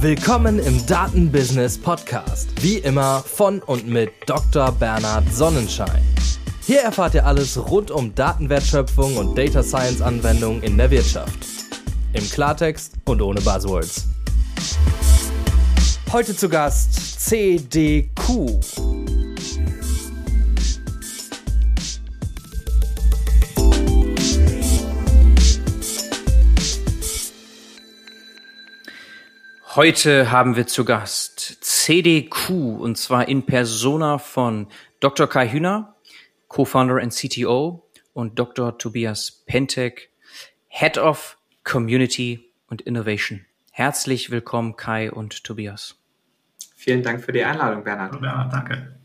Willkommen im Datenbusiness Podcast. Wie immer von und mit Dr. Bernhard Sonnenschein. Hier erfahrt ihr alles rund um Datenwertschöpfung und Data Science Anwendungen in der Wirtschaft. Im Klartext und ohne Buzzwords. Heute zu Gast CDQ. Heute haben wir zu Gast CDQ und zwar in Persona von Dr. Kai Hühner, Co-Founder und CTO und Dr. Tobias Pentek, Head of Community und Innovation. Herzlich willkommen Kai und Tobias. Vielen Dank für die Einladung, Bernhard. Hallo Bernhard, danke.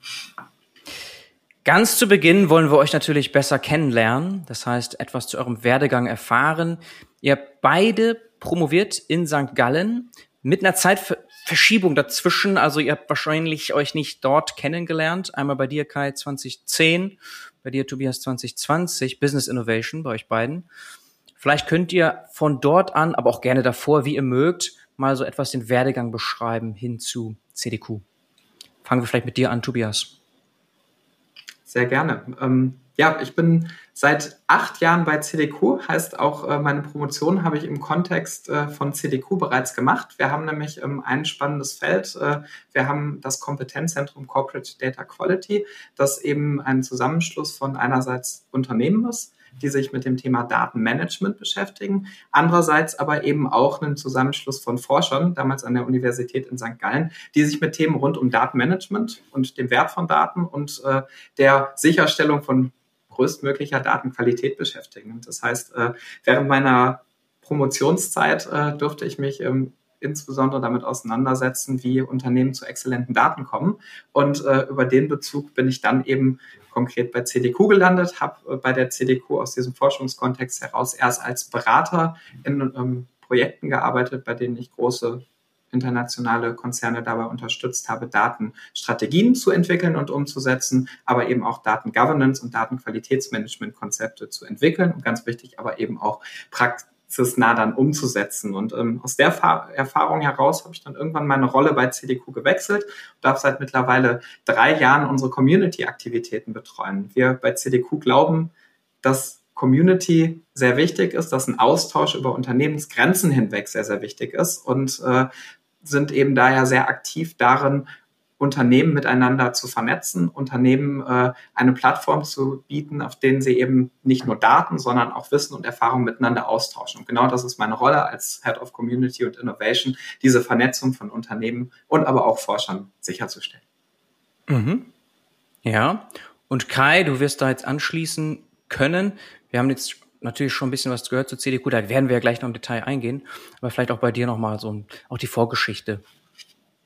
Ganz zu Beginn wollen wir euch natürlich besser kennenlernen, das heißt etwas zu eurem Werdegang erfahren. Ihr habt beide promoviert in St. Gallen, mit einer Zeitverschiebung dazwischen. Also ihr habt wahrscheinlich euch nicht dort kennengelernt. Einmal bei dir, Kai, 2010, bei dir, Tobias, 2020, Business Innovation bei euch beiden. Vielleicht könnt ihr von dort an, aber auch gerne davor, wie ihr mögt, mal so etwas den Werdegang beschreiben hin zu CDQ. Fangen wir vielleicht mit dir an, Tobias. Sehr gerne. Ähm, ja, ich bin seit acht Jahren bei CDQ, heißt auch äh, meine Promotion habe ich im Kontext äh, von CDQ bereits gemacht. Wir haben nämlich ähm, ein spannendes Feld. Äh, wir haben das Kompetenzzentrum Corporate Data Quality, das eben ein Zusammenschluss von einerseits Unternehmen ist, die sich mit dem Thema Datenmanagement beschäftigen. Andererseits aber eben auch einen Zusammenschluss von Forschern, damals an der Universität in St. Gallen, die sich mit Themen rund um Datenmanagement und dem Wert von Daten und äh, der Sicherstellung von größtmöglicher Datenqualität beschäftigen. Das heißt, äh, während meiner Promotionszeit äh, durfte ich mich insbesondere damit auseinandersetzen, wie Unternehmen zu exzellenten Daten kommen. Und äh, über den Bezug bin ich dann eben konkret bei CDQ gelandet, habe bei der CDQ aus diesem Forschungskontext heraus erst als Berater in ähm, Projekten gearbeitet, bei denen ich große internationale Konzerne dabei unterstützt habe, Datenstrategien zu entwickeln und umzusetzen, aber eben auch Datengovernance und Datenqualitätsmanagement-Konzepte zu entwickeln und ganz wichtig, aber eben auch praxisnah dann umzusetzen. Und ähm, aus der Fa Erfahrung heraus habe ich dann irgendwann meine Rolle bei CDQ gewechselt und darf seit mittlerweile drei Jahren unsere Community-Aktivitäten betreuen. Wir bei CDQ glauben, dass Community sehr wichtig ist, dass ein Austausch über Unternehmensgrenzen hinweg sehr, sehr wichtig ist und äh, sind eben daher sehr aktiv darin, Unternehmen miteinander zu vernetzen, Unternehmen äh, eine Plattform zu bieten, auf denen sie eben nicht nur Daten, sondern auch Wissen und Erfahrung miteinander austauschen. Und genau das ist meine Rolle als Head of Community und Innovation, diese Vernetzung von Unternehmen und aber auch Forschern sicherzustellen. Mhm. Ja, und Kai, du wirst da jetzt anschließen können. Wir haben jetzt natürlich schon ein bisschen was gehört zu CDQ, da werden wir ja gleich noch im Detail eingehen, aber vielleicht auch bei dir nochmal so auch die Vorgeschichte.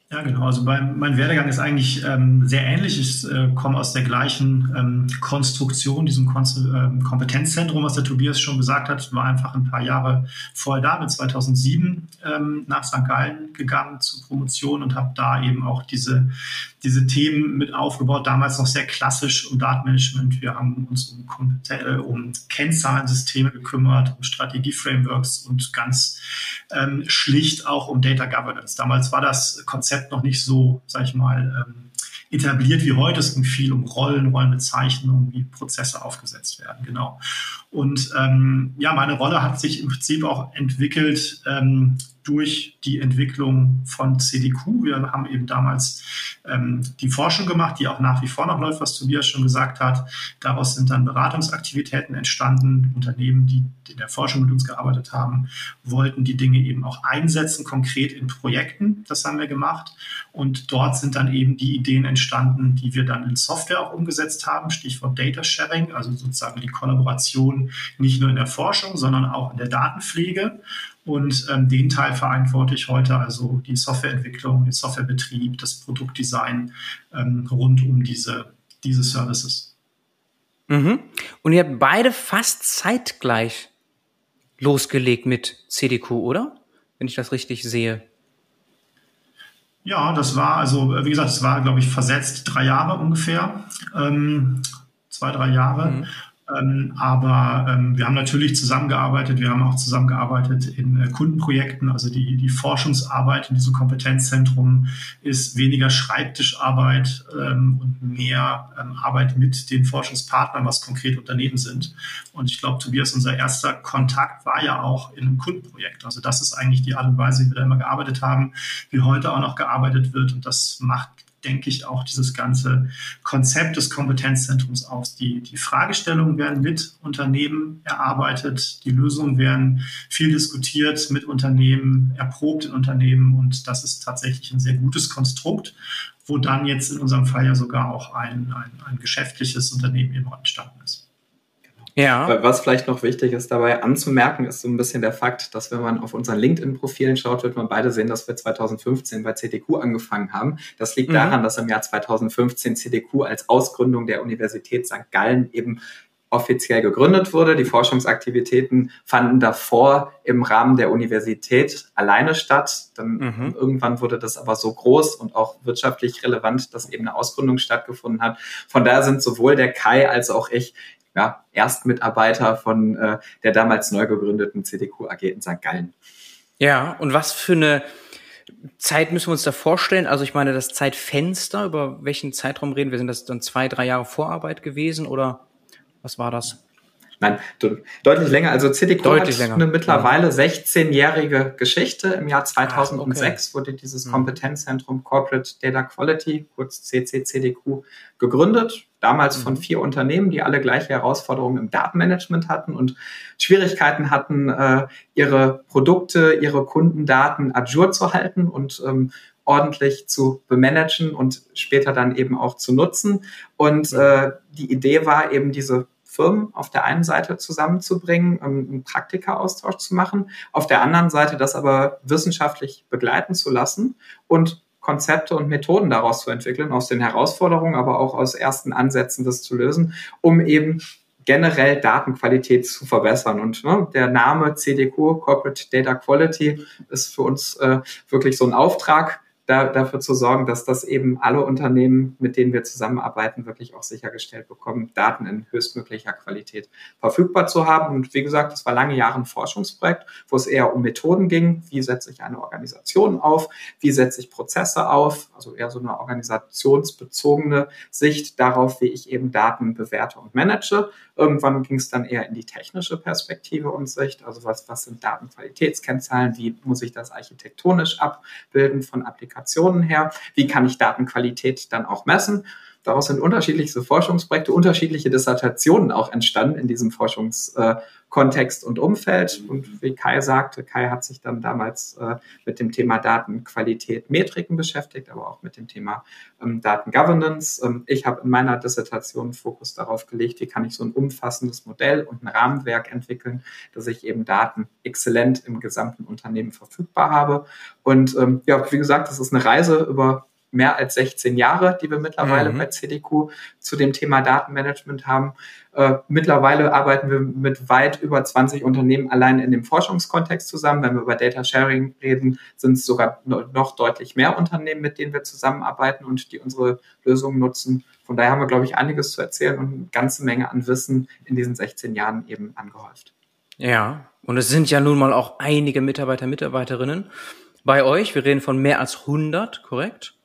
Ja, genau. Also mein, mein Werdegang ist eigentlich ähm, sehr ähnlich. Ich äh, komme aus der gleichen ähm, Konstruktion, diesem Kon ähm, Kompetenzzentrum, was der Tobias schon gesagt hat. War einfach ein paar Jahre vorher da, bin 2007 ähm, nach St. Gallen gegangen zur Promotion und habe da eben auch diese, diese Themen mit aufgebaut. Damals noch sehr klassisch um Datenmanagement. Wir haben uns um, äh, um Kennzahlensysteme gekümmert, um Strategieframeworks und ganz ähm, schlicht auch um Data Governance. Damals war das Konzept Konzept noch nicht so, sag ich mal, ähm, etabliert wie heute. Es ging viel um Rollen, Rollenbezeichnungen, wie Prozesse aufgesetzt werden, genau. Und ähm, ja, meine Rolle hat sich im Prinzip auch entwickelt ähm, durch die Entwicklung von CDQ. Wir haben eben damals ähm, die Forschung gemacht, die auch nach wie vor noch läuft, was Tobias schon gesagt hat. Daraus sind dann Beratungsaktivitäten entstanden. Unternehmen, die in der Forschung mit uns gearbeitet haben, wollten die Dinge eben auch einsetzen, konkret in Projekten. Das haben wir gemacht. Und dort sind dann eben die Ideen entstanden, die wir dann in Software auch umgesetzt haben. Stichwort Data Sharing, also sozusagen die Kollaboration nicht nur in der Forschung, sondern auch in der Datenpflege. Und ähm, den Teil verantworte ich heute, also die Softwareentwicklung, den Softwarebetrieb, das Produktdesign ähm, rund um diese, diese Services. Mhm. Und ihr habt beide fast zeitgleich losgelegt mit CDQ, oder? Wenn ich das richtig sehe. Ja, das war also, wie gesagt, es war, glaube ich, versetzt drei Jahre ungefähr. Ähm, zwei, drei Jahre. Mhm. Ähm, aber ähm, wir haben natürlich zusammengearbeitet. Wir haben auch zusammengearbeitet in äh, Kundenprojekten. Also die, die Forschungsarbeit in diesem Kompetenzzentrum ist weniger Schreibtischarbeit ähm, und mehr ähm, Arbeit mit den Forschungspartnern, was konkret Unternehmen sind. Und ich glaube, Tobias, unser erster Kontakt war ja auch in einem Kundenprojekt. Also das ist eigentlich die Art und Weise, wie wir da immer gearbeitet haben, wie heute auch noch gearbeitet wird. Und das macht denke ich, auch dieses ganze Konzept des Kompetenzzentrums aus. Die, die Fragestellungen werden mit Unternehmen erarbeitet, die Lösungen werden viel diskutiert mit Unternehmen, erprobt in Unternehmen und das ist tatsächlich ein sehr gutes Konstrukt, wo dann jetzt in unserem Fall ja sogar auch ein, ein, ein geschäftliches Unternehmen eben entstanden ist. Ja. Was vielleicht noch wichtig ist dabei anzumerken, ist so ein bisschen der Fakt, dass wenn man auf unseren LinkedIn-Profilen schaut, wird man beide sehen, dass wir 2015 bei CDQ angefangen haben. Das liegt mhm. daran, dass im Jahr 2015 CDQ als Ausgründung der Universität St. Gallen eben offiziell gegründet wurde. Die Forschungsaktivitäten fanden davor im Rahmen der Universität alleine statt. Dann mhm. irgendwann wurde das aber so groß und auch wirtschaftlich relevant, dass eben eine Ausgründung stattgefunden hat. Von daher sind sowohl der Kai als auch ich ja, Erstmitarbeiter von äh, der damals neu gegründeten CDQ AG in St. Gallen. Ja, und was für eine Zeit müssen wir uns da vorstellen? Also ich meine, das Zeitfenster, über welchen Zeitraum reden wir? Sind das dann zwei, drei Jahre Vorarbeit gewesen oder was war das? Nein, deutlich länger. Also CDQ deutlich hat länger. eine mittlerweile 16-jährige Geschichte. Im Jahr 2006 Ach, okay. wurde dieses hm. Kompetenzzentrum Corporate Data Quality, kurz CCCDQ, gegründet. Damals von mhm. vier Unternehmen, die alle gleiche Herausforderungen im Datenmanagement hatten und Schwierigkeiten hatten, äh, ihre Produkte, ihre Kundendaten Azure zu halten und ähm, ordentlich zu bemanagen und später dann eben auch zu nutzen. Und mhm. äh, die Idee war eben diese Firmen auf der einen Seite zusammenzubringen, einen Praktika-Austausch zu machen, auf der anderen Seite das aber wissenschaftlich begleiten zu lassen und Konzepte und Methoden daraus zu entwickeln, aus den Herausforderungen, aber auch aus ersten Ansätzen das zu lösen, um eben generell Datenqualität zu verbessern. Und ne, der Name CDQ, Corporate Data Quality, ist für uns äh, wirklich so ein Auftrag, da, dafür zu sorgen, dass das eben alle Unternehmen, mit denen wir zusammenarbeiten, wirklich auch sichergestellt bekommen, Daten in höchstmöglicher Qualität verfügbar zu haben. Und wie gesagt, das war lange Jahre ein Forschungsprojekt, wo es eher um Methoden ging. Wie setze ich eine Organisation auf? Wie setze ich Prozesse auf? Also eher so eine organisationsbezogene Sicht darauf, wie ich eben Daten bewerte und manage. Irgendwann ging es dann eher in die technische Perspektive und Sicht. Also was, was sind Datenqualitätskennzahlen? Wie muss ich das architektonisch abbilden von Applikationen? Applikationen her? Wie kann ich Datenqualität dann auch messen? Daraus sind unterschiedlichste Forschungsprojekte, unterschiedliche Dissertationen auch entstanden in diesem Forschungskontext und Umfeld. Und wie Kai sagte, Kai hat sich dann damals äh, mit dem Thema Datenqualität, Metriken beschäftigt, aber auch mit dem Thema ähm, Datengovernance. Ähm, ich habe in meiner Dissertation Fokus darauf gelegt, wie kann ich so ein umfassendes Modell und ein Rahmenwerk entwickeln, dass ich eben Daten exzellent im gesamten Unternehmen verfügbar habe. Und ähm, ja, wie gesagt, das ist eine Reise über mehr als 16 Jahre, die wir mittlerweile mhm. bei CDQ zu dem Thema Datenmanagement haben. Äh, mittlerweile arbeiten wir mit weit über 20 Unternehmen allein in dem Forschungskontext zusammen. Wenn wir über Data Sharing reden, sind es sogar noch deutlich mehr Unternehmen, mit denen wir zusammenarbeiten und die unsere Lösungen nutzen. Von daher haben wir, glaube ich, einiges zu erzählen und eine ganze Menge an Wissen in diesen 16 Jahren eben angehäuft. Ja, und es sind ja nun mal auch einige Mitarbeiter, Mitarbeiterinnen bei euch. Wir reden von mehr als 100, korrekt?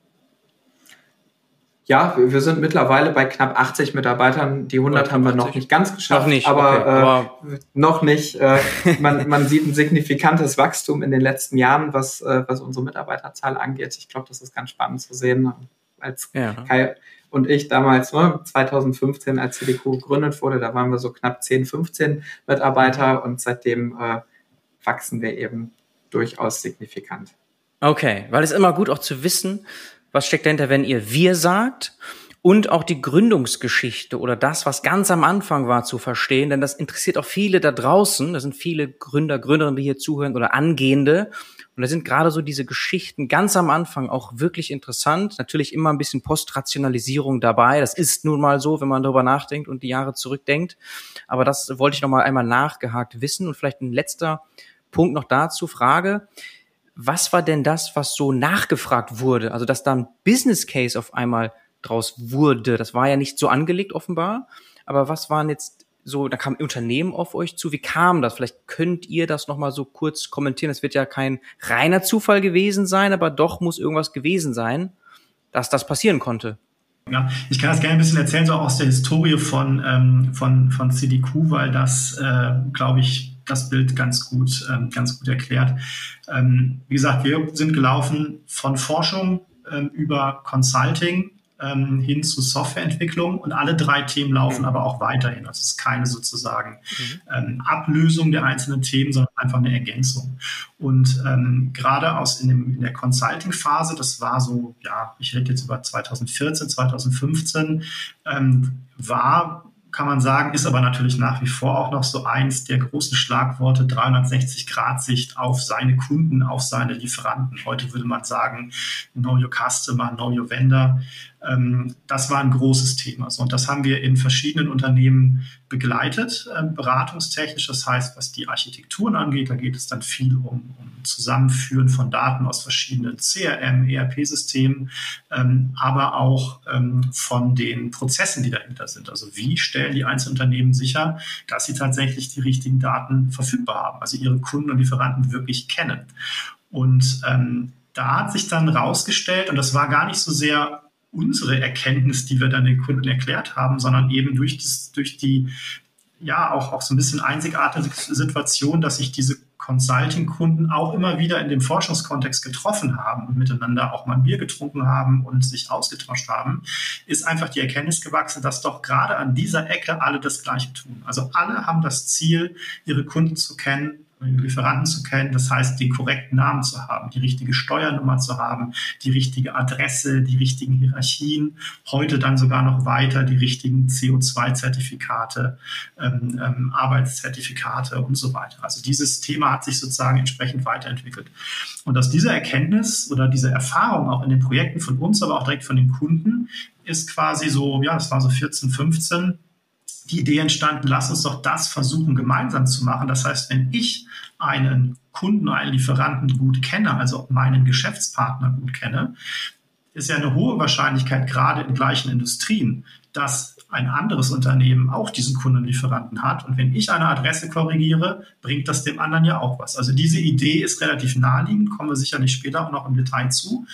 Ja, wir sind mittlerweile bei knapp 80 Mitarbeitern. Die 100 haben wir noch nicht ganz geschafft, noch nicht, aber, okay, aber äh, noch nicht. Äh, man, man sieht ein signifikantes Wachstum in den letzten Jahren, was, äh, was unsere Mitarbeiterzahl angeht. Ich glaube, das ist ganz spannend zu sehen. Als ja. Kai und ich damals, ne, 2015, als CDQ gegründet wurde, da waren wir so knapp 10, 15 Mitarbeiter und seitdem äh, wachsen wir eben durchaus signifikant. Okay, weil es immer gut auch zu wissen, was steckt dahinter, wenn ihr wir sagt? Und auch die Gründungsgeschichte oder das, was ganz am Anfang war, zu verstehen, denn das interessiert auch viele da draußen. Da sind viele Gründer, Gründerinnen, die hier zuhören oder Angehende. Und da sind gerade so diese Geschichten ganz am Anfang auch wirklich interessant. Natürlich immer ein bisschen Postrationalisierung dabei. Das ist nun mal so, wenn man darüber nachdenkt und die Jahre zurückdenkt. Aber das wollte ich noch mal einmal nachgehakt wissen. Und vielleicht ein letzter Punkt noch dazu, Frage was war denn das, was so nachgefragt wurde? Also, dass da ein Business Case auf einmal draus wurde. Das war ja nicht so angelegt offenbar. Aber was waren jetzt so, da kam Unternehmen auf euch zu. Wie kam das? Vielleicht könnt ihr das nochmal so kurz kommentieren. Es wird ja kein reiner Zufall gewesen sein, aber doch muss irgendwas gewesen sein, dass das passieren konnte. Ja, ich kann das gerne ein bisschen erzählen, so aus der Historie von, ähm, von, von CDQ, weil das, äh, glaube ich, das Bild ganz gut, ähm, ganz gut erklärt. Ähm, wie gesagt, wir sind gelaufen von Forschung ähm, über Consulting ähm, hin zu Softwareentwicklung und alle drei Themen laufen mhm. aber auch weiterhin. Das ist keine sozusagen mhm. ähm, Ablösung der einzelnen Themen, sondern einfach eine Ergänzung. Und ähm, gerade aus in, dem, in der Consulting-Phase, das war so, ja, ich rede jetzt über 2014, 2015, ähm, war kann man sagen, ist aber natürlich nach wie vor auch noch so eins der großen Schlagworte 360-Grad-Sicht auf seine Kunden, auf seine Lieferanten. Heute würde man sagen, know your customer, know your vendor. Ähm, das war ein großes Thema. und das haben wir in verschiedenen Unternehmen begleitet, ähm, beratungstechnisch. Das heißt, was die Architekturen angeht, da geht es dann viel um, um Zusammenführen von Daten aus verschiedenen CRM, ERP-Systemen, ähm, aber auch von den Prozessen, die dahinter sind. Also wie stellen die Einzelunternehmen sicher, dass sie tatsächlich die richtigen Daten verfügbar haben, also ihre Kunden und Lieferanten wirklich kennen. Und da hat sich dann rausgestellt, und das war gar nicht so sehr unsere Erkenntnis, die wir dann den Kunden erklärt haben, sondern eben durch, das, durch die, ja, auch, auch so ein bisschen einzigartige Situation, dass sich diese Consulting-Kunden auch immer wieder in dem Forschungskontext getroffen haben und miteinander auch mal Bier getrunken haben und sich ausgetauscht haben, ist einfach die Erkenntnis gewachsen, dass doch gerade an dieser Ecke alle das Gleiche tun. Also alle haben das Ziel, ihre Kunden zu kennen, Lieferanten zu kennen, das heißt, den korrekten Namen zu haben, die richtige Steuernummer zu haben, die richtige Adresse, die richtigen Hierarchien, heute dann sogar noch weiter die richtigen CO2-Zertifikate, ähm, ähm, Arbeitszertifikate und so weiter. Also dieses Thema hat sich sozusagen entsprechend weiterentwickelt. Und aus dieser Erkenntnis oder dieser Erfahrung auch in den Projekten von uns, aber auch direkt von den Kunden, ist quasi so, ja, das war so 14, 15, die Idee entstanden, lass uns doch das versuchen gemeinsam zu machen. Das heißt, wenn ich einen Kunden, einen Lieferanten gut kenne, also meinen Geschäftspartner gut kenne, ist ja eine hohe Wahrscheinlichkeit, gerade in gleichen Industrien, dass ein anderes Unternehmen auch diesen Kundenlieferanten hat. Und wenn ich eine Adresse korrigiere, bringt das dem anderen ja auch was. Also diese Idee ist relativ naheliegend, kommen wir sicherlich später auch noch im Detail zu.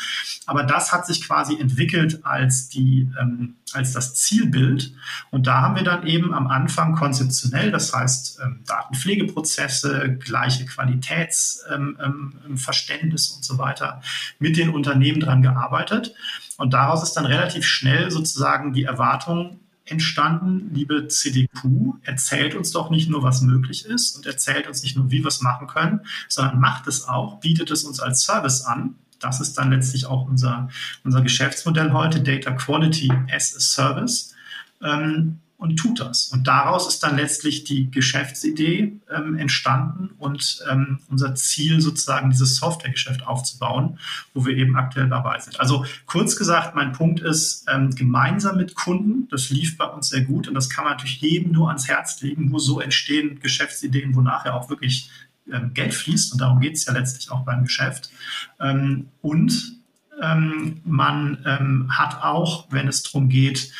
Aber das hat sich quasi entwickelt als die, ähm, als das Zielbild. Und da haben wir dann eben am Anfang konzeptionell, das heißt ähm, Datenpflegeprozesse, gleiche Qualitätsverständnis ähm, ähm, und so weiter, mit den Unternehmen dran gearbeitet. Und daraus ist dann relativ schnell sozusagen die Erwartung entstanden, liebe CDQ, erzählt uns doch nicht nur, was möglich ist und erzählt uns nicht nur, wie wir es machen können, sondern macht es auch, bietet es uns als Service an. Das ist dann letztlich auch unser, unser Geschäftsmodell heute, Data Quality as a Service. Ähm, und tut das. Und daraus ist dann letztlich die Geschäftsidee ähm, entstanden und ähm, unser Ziel sozusagen dieses Softwaregeschäft aufzubauen, wo wir eben aktuell dabei sind. Also kurz gesagt, mein Punkt ist, ähm, gemeinsam mit Kunden, das lief bei uns sehr gut und das kann man natürlich jedem nur ans Herz legen, wo so entstehen Geschäftsideen, wo nachher auch wirklich ähm, Geld fließt und darum geht es ja letztlich auch beim Geschäft. Ähm, und ähm, man hat auch, wenn es darum geht,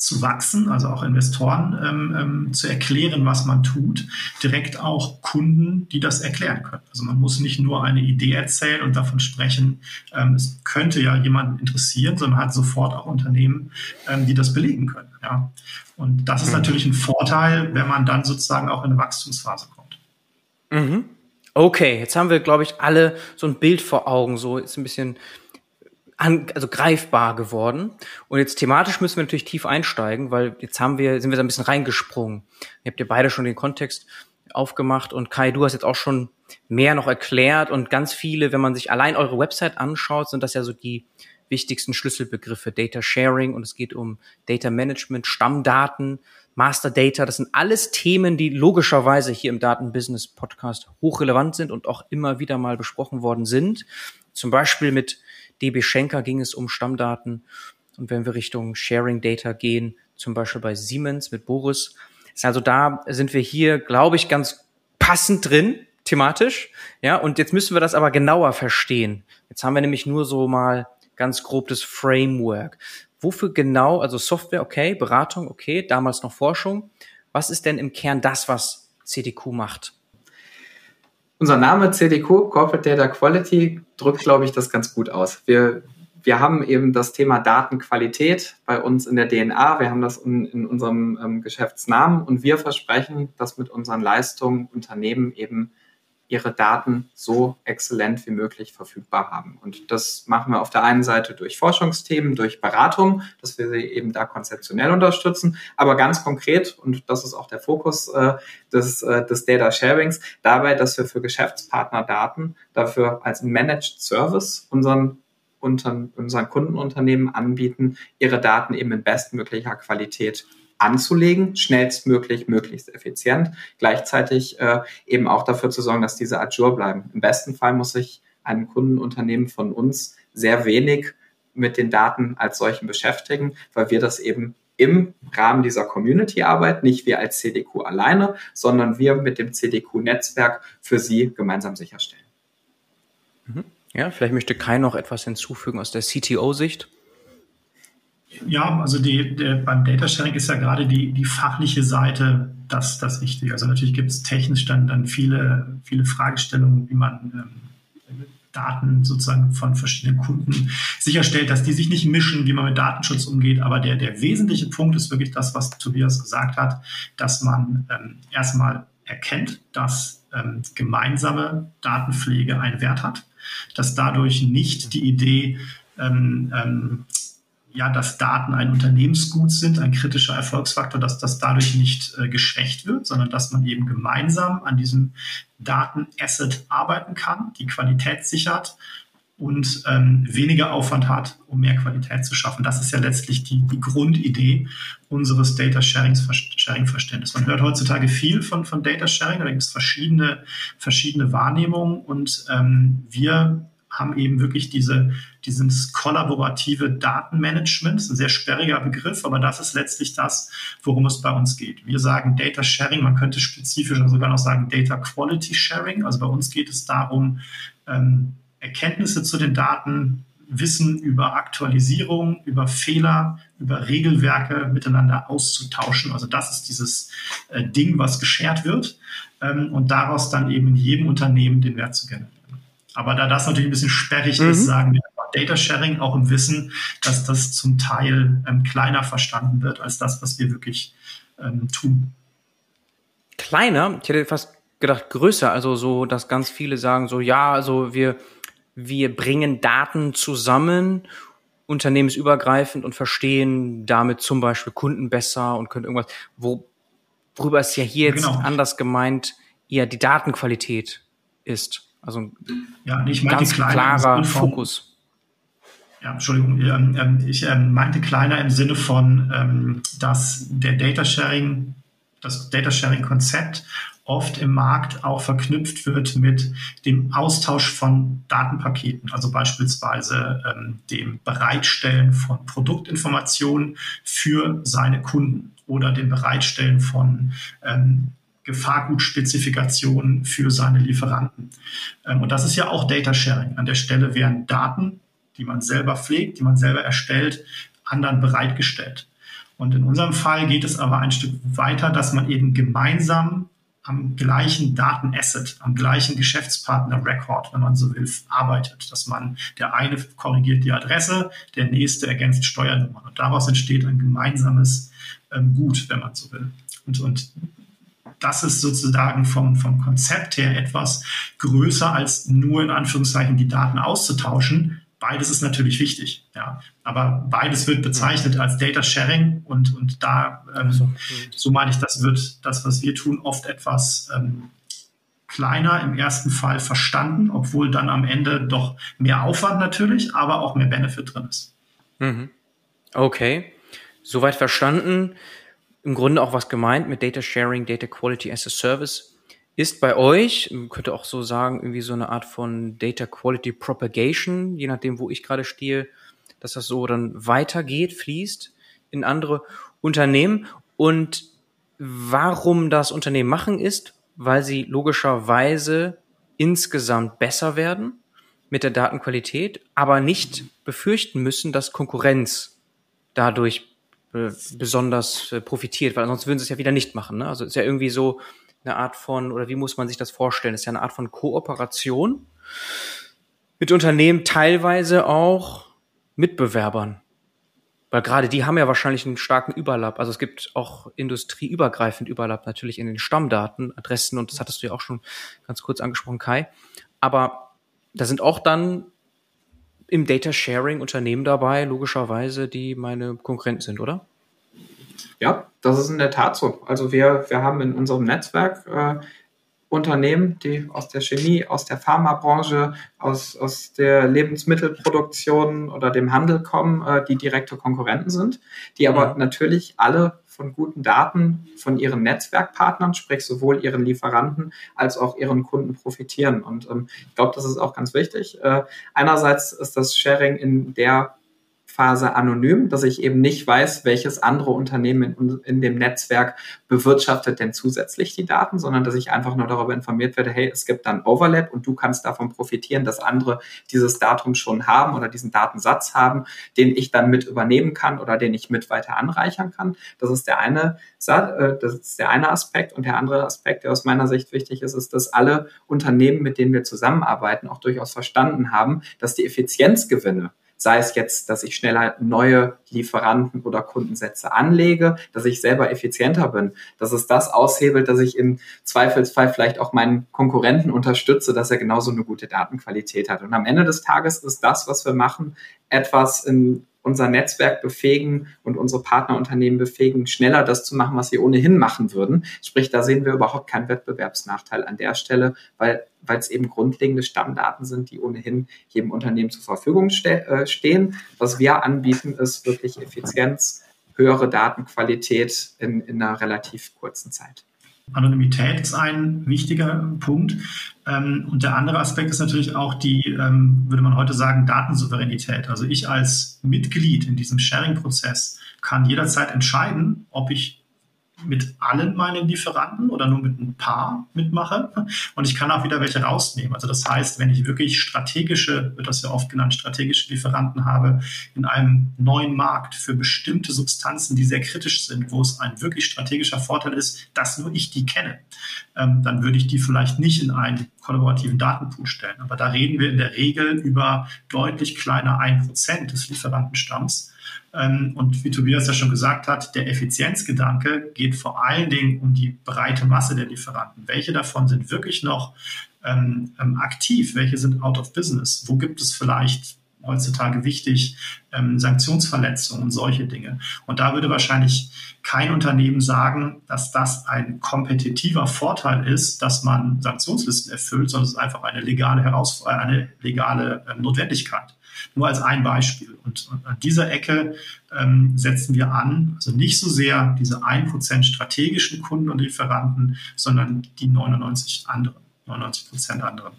zu wachsen, also auch Investoren ähm, ähm, zu erklären, was man tut, direkt auch Kunden, die das erklären können. Also man muss nicht nur eine Idee erzählen und davon sprechen, ähm, es könnte ja jemanden interessieren, sondern hat sofort auch Unternehmen, ähm, die das belegen können. Ja. Und das ist mhm. natürlich ein Vorteil, wenn man dann sozusagen auch in eine Wachstumsphase kommt. Mhm. Okay, jetzt haben wir, glaube ich, alle so ein Bild vor Augen, so ist ein bisschen an, also greifbar geworden. Und jetzt thematisch müssen wir natürlich tief einsteigen, weil jetzt haben wir, sind wir so ein bisschen reingesprungen. Ihr habt ja beide schon den Kontext aufgemacht und Kai, du hast jetzt auch schon mehr noch erklärt und ganz viele, wenn man sich allein eure Website anschaut, sind das ja so die wichtigsten Schlüsselbegriffe. Data Sharing und es geht um Data Management, Stammdaten, Master Data. Das sind alles Themen, die logischerweise hier im Datenbusiness Podcast hochrelevant sind und auch immer wieder mal besprochen worden sind. Zum Beispiel mit DB Schenker ging es um Stammdaten. Und wenn wir Richtung Sharing Data gehen, zum Beispiel bei Siemens mit Boris, also da sind wir hier, glaube ich, ganz passend drin, thematisch. Ja, und jetzt müssen wir das aber genauer verstehen. Jetzt haben wir nämlich nur so mal ganz grob das Framework. wofür genau, also Software, okay, Beratung, okay, damals noch Forschung. Was ist denn im Kern das, was CDQ macht? Unser Name CDQ, Corporate Data Quality, drückt, glaube ich, das ganz gut aus. Wir, wir haben eben das Thema Datenqualität bei uns in der DNA. Wir haben das in, in unserem ähm, Geschäftsnamen und wir versprechen, dass mit unseren Leistungen Unternehmen eben ihre Daten so exzellent wie möglich verfügbar haben. Und das machen wir auf der einen Seite durch Forschungsthemen, durch Beratung, dass wir sie eben da konzeptionell unterstützen, aber ganz konkret, und das ist auch der Fokus äh, des, äh, des Data Sharings, dabei, dass wir für Geschäftspartner Daten dafür als Managed Service unseren unseren Kundenunternehmen anbieten, ihre Daten eben in bestmöglicher Qualität anzulegen, schnellstmöglich, möglichst effizient, gleichzeitig äh, eben auch dafür zu sorgen, dass diese Azure bleiben. Im besten Fall muss sich ein Kundenunternehmen von uns sehr wenig mit den Daten als solchen beschäftigen, weil wir das eben im Rahmen dieser Community-Arbeit, nicht wir als CDQ alleine, sondern wir mit dem CDQ-Netzwerk für Sie gemeinsam sicherstellen. Mhm. Ja, vielleicht möchte Kai noch etwas hinzufügen aus der CTO-Sicht. Ja, also die, der, beim Data Sharing ist ja gerade die, die fachliche Seite das, das Wichtige. Also natürlich gibt es technisch dann, dann viele, viele Fragestellungen, wie man ähm, Daten sozusagen von verschiedenen Kunden sicherstellt, dass die sich nicht mischen, wie man mit Datenschutz umgeht. Aber der, der wesentliche Punkt ist wirklich das, was Tobias gesagt hat, dass man ähm, erstmal erkennt, dass ähm, gemeinsame Datenpflege einen Wert hat, dass dadurch nicht die Idee ähm, ähm, ja, dass Daten ein Unternehmensgut sind, ein kritischer Erfolgsfaktor, dass das dadurch nicht äh, geschwächt wird, sondern dass man eben gemeinsam an diesem Datenasset arbeiten kann, die Qualität sichert und ähm, weniger Aufwand hat, um mehr Qualität zu schaffen. Das ist ja letztlich die, die Grundidee unseres Data Sharing-Verständnisses. Man hört heutzutage viel von, von Data Sharing, da gibt es verschiedene, verschiedene Wahrnehmungen und ähm, wir haben eben wirklich diese, dieses kollaborative Datenmanagement. Das ist ein sehr sperriger Begriff, aber das ist letztlich das, worum es bei uns geht. Wir sagen Data Sharing, man könnte spezifischer sogar noch sagen Data Quality Sharing. Also bei uns geht es darum, ähm, Erkenntnisse zu den Daten, Wissen über Aktualisierung, über Fehler, über Regelwerke miteinander auszutauschen. Also das ist dieses äh, Ding, was geschert wird ähm, und daraus dann eben in jedem Unternehmen den Wert zu generieren. Aber da das natürlich ein bisschen sperrig mhm. ist, sagen wir Data Sharing auch im Wissen, dass das zum Teil ähm, kleiner verstanden wird als das, was wir wirklich ähm, tun. Kleiner? Ich hätte fast gedacht größer, also so, dass ganz viele sagen so, ja, also wir, wir bringen Daten zusammen, unternehmensübergreifend und verstehen damit zum Beispiel Kunden besser und können irgendwas, wo, worüber es ja hier jetzt genau. anders gemeint eher die Datenqualität ist. Also ja, ich ganz klarer Fokus. Ja, Entschuldigung, ähm, ähm, ich ähm, meinte kleiner im Sinne von, dass der Data Sharing, das Data Sharing Konzept oft im Markt auch verknüpft wird mit dem Austausch von Datenpaketen, also beispielsweise dem Bereitstellen von Produktinformationen für seine Kunden oder dem Bereitstellen von Gefahrgutspezifikationen für seine Lieferanten. Und das ist ja auch Data Sharing. An der Stelle werden Daten, die man selber pflegt, die man selber erstellt, anderen bereitgestellt. Und in unserem Fall geht es aber ein Stück weiter, dass man eben gemeinsam am gleichen Datenasset, am gleichen Geschäftspartner-Record, wenn man so will, arbeitet. Dass man, der eine korrigiert die Adresse, der nächste ergänzt Steuernummern. Und daraus entsteht ein gemeinsames ähm, Gut, wenn man so will. Und, und das ist sozusagen vom, vom Konzept her etwas größer als nur in Anführungszeichen die Daten auszutauschen. Beides ist natürlich wichtig, ja. Aber beides wird bezeichnet als Data Sharing und, und da, ähm, so, so meine ich, das wird das, was wir tun, oft etwas ähm, kleiner im ersten Fall verstanden, obwohl dann am Ende doch mehr Aufwand natürlich, aber auch mehr Benefit drin ist. Mhm. Okay, soweit verstanden im Grunde auch was gemeint mit Data Sharing, Data Quality as a Service. Ist bei euch, man könnte auch so sagen, irgendwie so eine Art von Data Quality Propagation, je nachdem, wo ich gerade stehe, dass das so dann weitergeht, fließt in andere Unternehmen. Und warum das Unternehmen machen ist, weil sie logischerweise insgesamt besser werden mit der Datenqualität, aber nicht befürchten müssen, dass Konkurrenz dadurch besonders äh, profitiert, weil sonst würden sie es ja wieder nicht machen. Ne? Also ist ja irgendwie so eine Art von, oder wie muss man sich das vorstellen? Das ist ja eine Art von Kooperation mit Unternehmen, teilweise auch Mitbewerbern. Weil gerade die haben ja wahrscheinlich einen starken Überlapp. Also es gibt auch industrieübergreifend Überlapp natürlich in den Stammdaten, Adressen und das hattest du ja auch schon ganz kurz angesprochen, Kai. Aber da sind auch dann im Data Sharing Unternehmen dabei, logischerweise, die meine Konkurrenten sind, oder? Ja, das ist in der Tat so. Also wir, wir haben in unserem Netzwerk äh, Unternehmen, die aus der Chemie, aus der Pharmabranche, aus, aus der Lebensmittelproduktion oder dem Handel kommen, äh, die direkte Konkurrenten sind, die aber mhm. natürlich alle von guten Daten von ihren Netzwerkpartnern, sprich sowohl ihren Lieferanten als auch ihren Kunden profitieren. Und ähm, ich glaube, das ist auch ganz wichtig. Äh, einerseits ist das Sharing in der Phase anonym, dass ich eben nicht weiß, welches andere Unternehmen in, in, dem Netzwerk bewirtschaftet denn zusätzlich die Daten, sondern dass ich einfach nur darüber informiert werde, hey, es gibt dann Overlap und du kannst davon profitieren, dass andere dieses Datum schon haben oder diesen Datensatz haben, den ich dann mit übernehmen kann oder den ich mit weiter anreichern kann. Das ist der eine, äh, das ist der eine Aspekt und der andere Aspekt, der aus meiner Sicht wichtig ist, ist, dass alle Unternehmen, mit denen wir zusammenarbeiten, auch durchaus verstanden haben, dass die Effizienzgewinne sei es jetzt, dass ich schneller neue Lieferanten oder Kundensätze anlege, dass ich selber effizienter bin, dass es das aushebelt, dass ich im Zweifelsfall vielleicht auch meinen Konkurrenten unterstütze, dass er genauso eine gute Datenqualität hat. Und am Ende des Tages ist das, was wir machen, etwas in unser Netzwerk befähigen und unsere Partnerunternehmen befähigen, schneller das zu machen, was sie ohnehin machen würden. Sprich, da sehen wir überhaupt keinen Wettbewerbsnachteil an der Stelle, weil weil es eben grundlegende Stammdaten sind, die ohnehin jedem Unternehmen zur Verfügung ste äh, stehen. Was wir anbieten, ist wirklich Effizienz, höhere Datenqualität in, in einer relativ kurzen Zeit. Anonymität ist ein wichtiger Punkt. Ähm, und der andere Aspekt ist natürlich auch die, ähm, würde man heute sagen, Datensouveränität. Also ich als Mitglied in diesem Sharing-Prozess kann jederzeit entscheiden, ob ich mit allen meinen Lieferanten oder nur mit ein paar mitmache. Und ich kann auch wieder welche rausnehmen. Also das heißt, wenn ich wirklich strategische, wird das ja oft genannt, strategische Lieferanten habe in einem neuen Markt für bestimmte Substanzen, die sehr kritisch sind, wo es ein wirklich strategischer Vorteil ist, dass nur ich die kenne, ähm, dann würde ich die vielleicht nicht in einen kollaborativen Datenpool stellen. Aber da reden wir in der Regel über deutlich kleiner ein Prozent des Lieferantenstamms. Ähm, und wie Tobias ja schon gesagt hat, der Effizienzgedanke geht vor allen Dingen um die breite Masse der Lieferanten. Welche davon sind wirklich noch ähm, ähm, aktiv? Welche sind out of business? Wo gibt es vielleicht heutzutage wichtig, ähm, Sanktionsverletzungen und solche Dinge. Und da würde wahrscheinlich kein Unternehmen sagen, dass das ein kompetitiver Vorteil ist, dass man Sanktionslisten erfüllt, sondern es ist einfach eine legale Herausforderung, eine legale äh, Notwendigkeit. Nur als ein Beispiel. Und, an dieser Ecke ähm, setzen wir an, also nicht so sehr diese 1% strategischen Kunden und Lieferanten, sondern die 99 anderen, 99% anderen.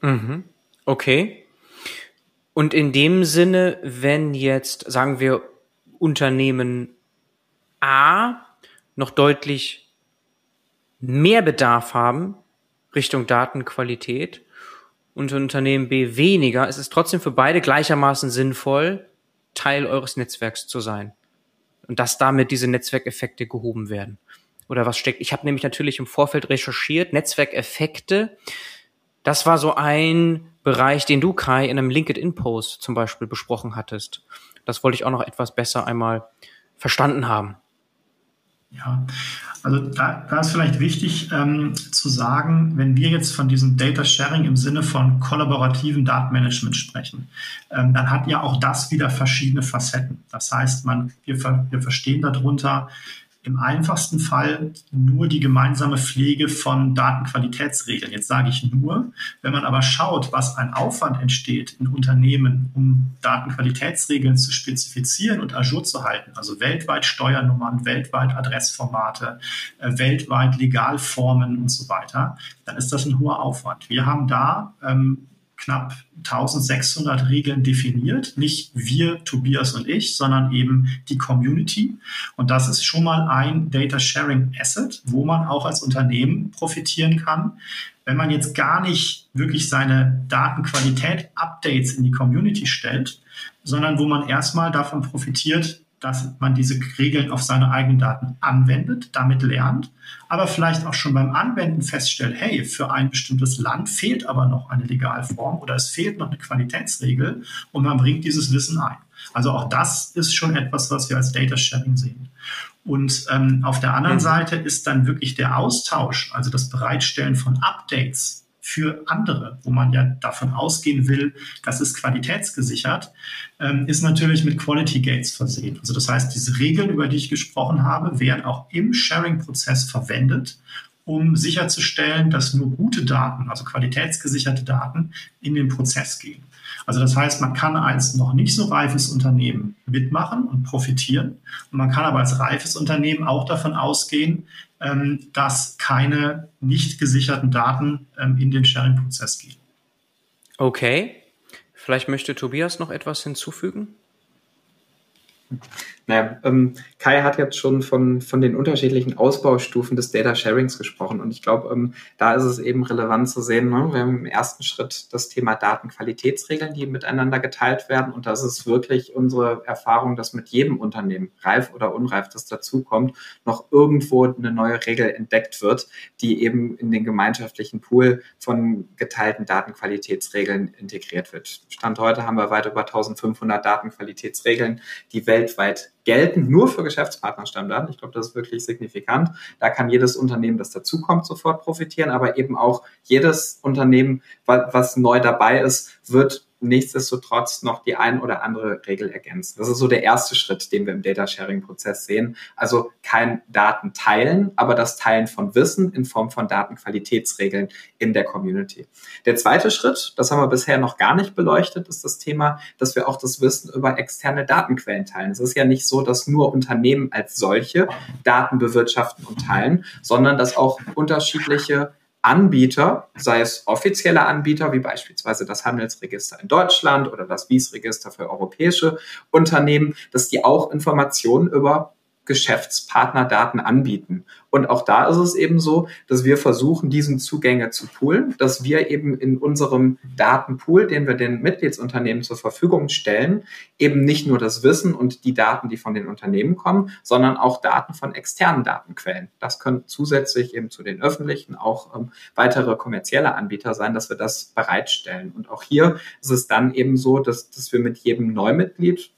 Mhm. Okay. Und in dem Sinne, wenn jetzt, sagen wir, Unternehmen A noch deutlich mehr Bedarf haben Richtung Datenqualität und Unternehmen B weniger, ist es trotzdem für beide gleichermaßen sinnvoll, Teil eures Netzwerks zu sein. Und dass damit diese Netzwerkeffekte gehoben werden. Oder was steckt? Ich habe nämlich natürlich im Vorfeld recherchiert, Netzwerkeffekte. Das war so ein Bereich, den du, Kai, in einem LinkedIn-Post zum Beispiel besprochen hattest. Das wollte ich auch noch etwas besser einmal verstanden haben. Ja, also da, da ist vielleicht wichtig ähm, zu sagen, wenn wir jetzt von diesem Data Sharing im Sinne von kollaborativen Datenmanagement sprechen, ähm, dann hat ja auch das wieder verschiedene Facetten. Das heißt, man, wir, wir verstehen darunter im einfachsten Fall nur die gemeinsame Pflege von Datenqualitätsregeln. Jetzt sage ich nur, wenn man aber schaut, was ein Aufwand entsteht in Unternehmen, um Datenqualitätsregeln zu spezifizieren und Azure zu halten, also weltweit Steuernummern, weltweit Adressformate, äh, weltweit Legalformen und so weiter, dann ist das ein hoher Aufwand. Wir haben da ähm, knapp 1600 Regeln definiert. Nicht wir, Tobias und ich, sondern eben die Community. Und das ist schon mal ein Data Sharing Asset, wo man auch als Unternehmen profitieren kann. Wenn man jetzt gar nicht wirklich seine Datenqualität Updates in die Community stellt, sondern wo man erstmal davon profitiert, dass man diese Regeln auf seine eigenen Daten anwendet, damit lernt, aber vielleicht auch schon beim Anwenden feststellt, hey, für ein bestimmtes Land fehlt aber noch eine Legalform oder es fehlt noch eine Qualitätsregel und man bringt dieses Wissen ein. Also auch das ist schon etwas, was wir als Data Sharing sehen. Und ähm, auf der anderen mhm. Seite ist dann wirklich der Austausch, also das Bereitstellen von Updates für andere, wo man ja davon ausgehen will, das ist qualitätsgesichert, ähm, ist natürlich mit Quality Gates versehen. Also das heißt, diese Regeln, über die ich gesprochen habe, werden auch im Sharing-Prozess verwendet, um sicherzustellen, dass nur gute Daten, also qualitätsgesicherte Daten, in den Prozess gehen. Also das heißt, man kann als noch nicht so reifes Unternehmen mitmachen und profitieren. Und man kann aber als reifes Unternehmen auch davon ausgehen, ähm, dass keine nicht gesicherten Daten ähm, in den Sharing-Prozess gehen. Okay. Vielleicht möchte Tobias noch etwas hinzufügen? Naja, ähm, Kai hat jetzt schon von, von den unterschiedlichen Ausbaustufen des Data Sharings gesprochen und ich glaube, ähm, da ist es eben relevant zu sehen, ne? wir haben im ersten Schritt das Thema Datenqualitätsregeln, die miteinander geteilt werden und das ist wirklich unsere Erfahrung, dass mit jedem Unternehmen, reif oder unreif, das dazukommt, noch irgendwo eine neue Regel entdeckt wird, die eben in den gemeinschaftlichen Pool von geteilten Datenqualitätsregeln integriert wird. Stand heute haben wir weit über 1500 Datenqualitätsregeln, die weltweit gelten nur für Geschäftspartnerstammdaten. Ich glaube, das ist wirklich signifikant. Da kann jedes Unternehmen, das dazukommt, sofort profitieren, aber eben auch jedes Unternehmen, was neu dabei ist, wird nichtsdestotrotz noch die ein oder andere Regel ergänzen. Das ist so der erste Schritt, den wir im Data Sharing Prozess sehen. Also kein Daten teilen, aber das Teilen von Wissen in Form von Datenqualitätsregeln in der Community. Der zweite Schritt, das haben wir bisher noch gar nicht beleuchtet, ist das Thema, dass wir auch das Wissen über externe Datenquellen teilen. Es ist ja nicht so, dass nur Unternehmen als solche Daten bewirtschaften und teilen, sondern dass auch unterschiedliche Anbieter, sei es offizielle Anbieter wie beispielsweise das Handelsregister in Deutschland oder das Wiesregister für europäische Unternehmen, dass die auch Informationen über Geschäftspartnerdaten anbieten. Und auch da ist es eben so, dass wir versuchen, diesen Zugänge zu poolen, dass wir eben in unserem Datenpool, den wir den Mitgliedsunternehmen zur Verfügung stellen, eben nicht nur das Wissen und die Daten, die von den Unternehmen kommen, sondern auch Daten von externen Datenquellen. Das können zusätzlich eben zu den öffentlichen auch ähm, weitere kommerzielle Anbieter sein, dass wir das bereitstellen. Und auch hier ist es dann eben so, dass, dass wir mit jedem Neumitglied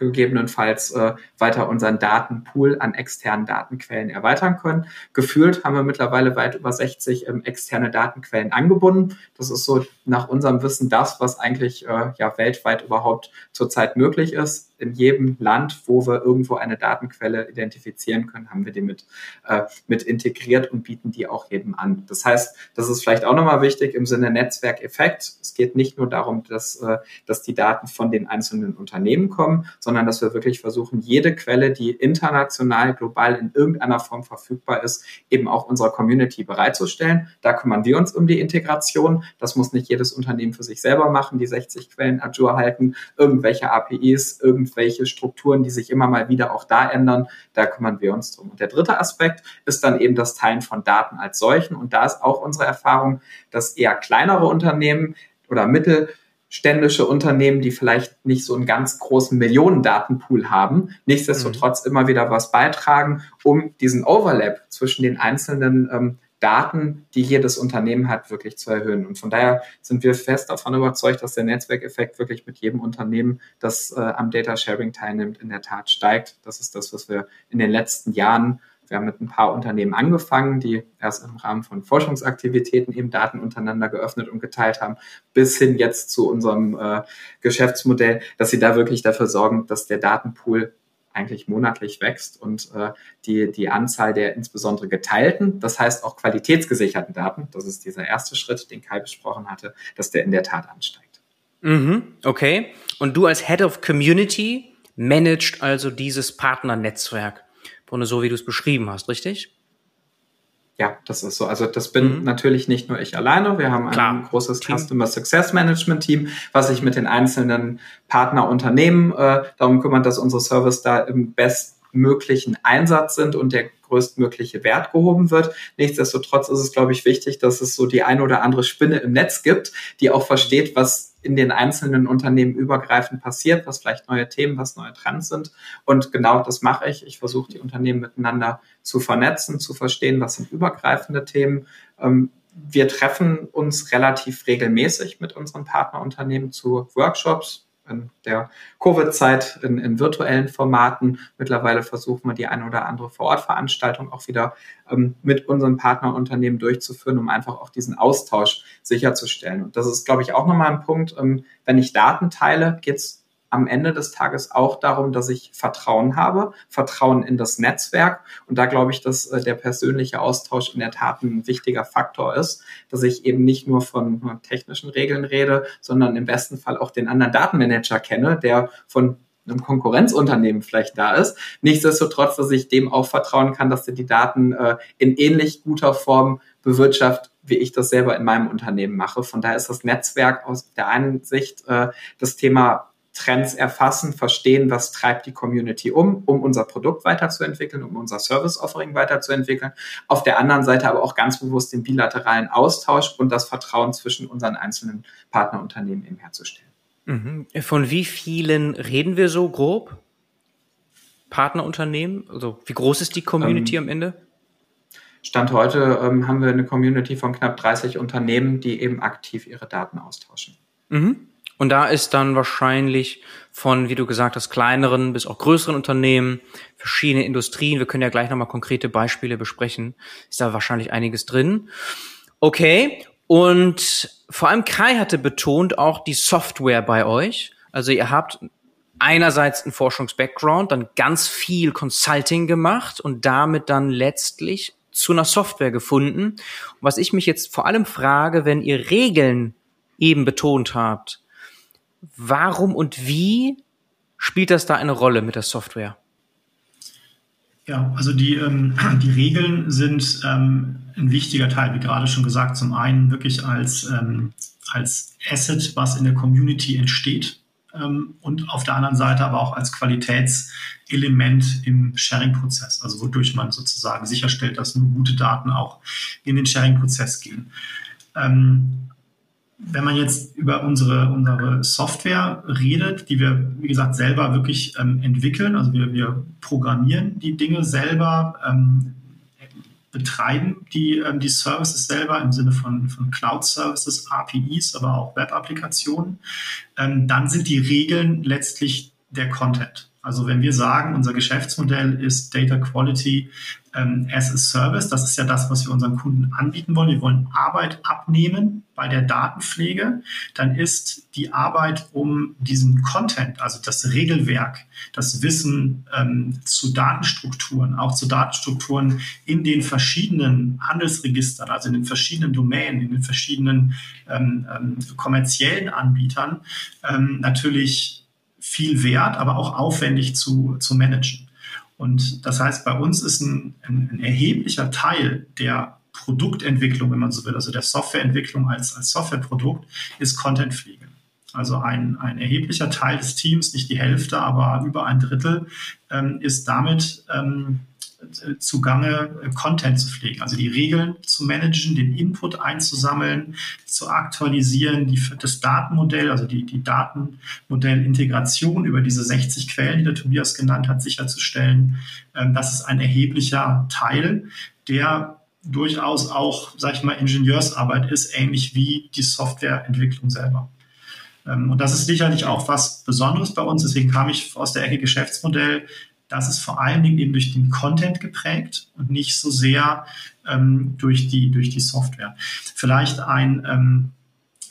gegebenenfalls äh, weiter unseren Datenpool an externen Datenquellen erweitern können. Gefühlt haben wir mittlerweile weit über 60 ähm, externe Datenquellen angebunden. Das ist so nach unserem Wissen das, was eigentlich äh, ja weltweit überhaupt zurzeit möglich ist in jedem Land, wo wir irgendwo eine Datenquelle identifizieren können, haben wir die mit, äh, mit integriert und bieten die auch jedem an. Das heißt, das ist vielleicht auch nochmal wichtig im Sinne Netzwerkeffekt. Es geht nicht nur darum, dass, äh, dass die Daten von den einzelnen Unternehmen kommen, sondern dass wir wirklich versuchen, jede Quelle, die international, global in irgendeiner Form verfügbar ist, eben auch unserer Community bereitzustellen. Da kümmern wir uns um die Integration. Das muss nicht jedes Unternehmen für sich selber machen, die 60 Quellen Azure halten, irgendwelche APIs, irgendwelche irgendwelche Strukturen, die sich immer mal wieder auch da ändern. Da kümmern wir uns drum. Und der dritte Aspekt ist dann eben das Teilen von Daten als solchen. Und da ist auch unsere Erfahrung, dass eher kleinere Unternehmen oder mittelständische Unternehmen, die vielleicht nicht so einen ganz großen Millionendatenpool haben, nichtsdestotrotz mhm. immer wieder was beitragen, um diesen Overlap zwischen den einzelnen ähm, Daten, die jedes Unternehmen hat, wirklich zu erhöhen. Und von daher sind wir fest davon überzeugt, dass der Netzwerkeffekt wirklich mit jedem Unternehmen, das äh, am Data Sharing teilnimmt, in der Tat steigt. Das ist das, was wir in den letzten Jahren wir haben mit ein paar Unternehmen angefangen, die erst im Rahmen von Forschungsaktivitäten eben Daten untereinander geöffnet und geteilt haben, bis hin jetzt zu unserem äh, Geschäftsmodell, dass sie da wirklich dafür sorgen, dass der Datenpool eigentlich monatlich wächst und äh, die, die Anzahl der insbesondere geteilten, das heißt auch qualitätsgesicherten Daten, das ist dieser erste Schritt, den Kai besprochen hatte, dass der in der Tat ansteigt. Mhm, okay. Und du als Head of Community managst also dieses Partnernetzwerk, so wie du es beschrieben hast, richtig? Ja, das ist so. Also das bin mhm. natürlich nicht nur ich alleine. Wir haben Klar. ein großes Team. Customer Success Management Team, was sich mit den einzelnen Partnerunternehmen äh, darum kümmert, dass unsere Service da im bestmöglichen Einsatz sind. Und der größtmögliche Wert gehoben wird. Nichtsdestotrotz ist es, glaube ich, wichtig, dass es so die eine oder andere Spinne im Netz gibt, die auch versteht, was in den einzelnen Unternehmen übergreifend passiert, was vielleicht neue Themen, was neue Trends sind. Und genau das mache ich. Ich versuche die Unternehmen miteinander zu vernetzen, zu verstehen, was sind übergreifende Themen. Ähm, wir treffen uns relativ regelmäßig mit unseren Partnerunternehmen zu Workshops, in der Covid-Zeit in, in, virtuellen Formaten. Mittlerweile versuchen wir die eine oder andere Vorortveranstaltung auch wieder ähm, mit unseren Partnerunternehmen durchzuführen, um einfach auch diesen Austausch sicherzustellen. Und das ist, glaube ich, auch nochmal ein Punkt. Ähm, wenn ich Daten teile, geht es am Ende des Tages auch darum, dass ich Vertrauen habe, Vertrauen in das Netzwerk. Und da glaube ich, dass äh, der persönliche Austausch in der Tat ein wichtiger Faktor ist, dass ich eben nicht nur von technischen Regeln rede, sondern im besten Fall auch den anderen Datenmanager kenne, der von einem Konkurrenzunternehmen vielleicht da ist. Nichtsdestotrotz, dass ich dem auch vertrauen kann, dass er die Daten äh, in ähnlich guter Form bewirtschaftet, wie ich das selber in meinem Unternehmen mache. Von daher ist das Netzwerk aus der einen Sicht äh, das Thema Trends erfassen, verstehen, was treibt die Community um, um unser Produkt weiterzuentwickeln, um unser Service-Offering weiterzuentwickeln. Auf der anderen Seite aber auch ganz bewusst den bilateralen Austausch und das Vertrauen zwischen unseren einzelnen Partnerunternehmen eben herzustellen. Mhm. Von wie vielen reden wir so grob? Partnerunternehmen? Also wie groß ist die Community ähm, am Ende? Stand heute ähm, haben wir eine Community von knapp 30 Unternehmen, die eben aktiv ihre Daten austauschen. Mhm. Und da ist dann wahrscheinlich von, wie du gesagt hast, kleineren bis auch größeren Unternehmen, verschiedene Industrien, wir können ja gleich nochmal konkrete Beispiele besprechen, ist da wahrscheinlich einiges drin. Okay, und vor allem Kai hatte betont auch die Software bei euch. Also ihr habt einerseits einen Forschungs-Background, dann ganz viel Consulting gemacht und damit dann letztlich zu einer Software gefunden. Und was ich mich jetzt vor allem frage, wenn ihr Regeln eben betont habt, Warum und wie spielt das da eine Rolle mit der Software? Ja, also die, ähm, die Regeln sind ähm, ein wichtiger Teil, wie gerade schon gesagt, zum einen wirklich als, ähm, als Asset, was in der Community entsteht ähm, und auf der anderen Seite aber auch als Qualitätselement im Sharing-Prozess, also wodurch man sozusagen sicherstellt, dass nur gute Daten auch in den Sharing-Prozess gehen. Ähm, wenn man jetzt über unsere, unsere Software redet, die wir, wie gesagt, selber wirklich ähm, entwickeln, also wir, wir programmieren die Dinge selber, ähm, betreiben die, ähm, die Services selber im Sinne von, von Cloud-Services, APIs, aber auch Web-Applikationen, ähm, dann sind die Regeln letztlich der Content. Also wenn wir sagen, unser Geschäftsmodell ist Data Quality ähm, as a Service, das ist ja das, was wir unseren Kunden anbieten wollen. Wir wollen Arbeit abnehmen bei der Datenpflege. Dann ist die Arbeit um diesen Content, also das Regelwerk, das Wissen ähm, zu Datenstrukturen, auch zu Datenstrukturen in den verschiedenen Handelsregistern, also in den verschiedenen Domänen, in den verschiedenen ähm, ähm kommerziellen Anbietern, ähm, natürlich viel wert, aber auch aufwendig zu, zu managen. Und das heißt, bei uns ist ein, ein, ein erheblicher Teil der Produktentwicklung, wenn man so will, also der Softwareentwicklung als, als Softwareprodukt, ist Contentpflege. Also ein, ein erheblicher Teil des Teams, nicht die Hälfte, aber über ein Drittel, ähm, ist damit ähm, zugange, äh, Content zu pflegen, also die Regeln zu managen, den Input einzusammeln, zu aktualisieren, die, das Datenmodell, also die, die Datenmodellintegration über diese 60 Quellen, die der Tobias genannt hat, sicherzustellen. Ähm, das ist ein erheblicher Teil, der durchaus auch, sag ich mal, Ingenieursarbeit ist, ähnlich wie die Softwareentwicklung selber. Ähm, und das ist sicherlich auch was Besonderes bei uns. Deswegen kam ich aus der Ecke Geschäftsmodell das ist vor allen Dingen eben durch den Content geprägt und nicht so sehr ähm, durch, die, durch die Software. Vielleicht ein ähm,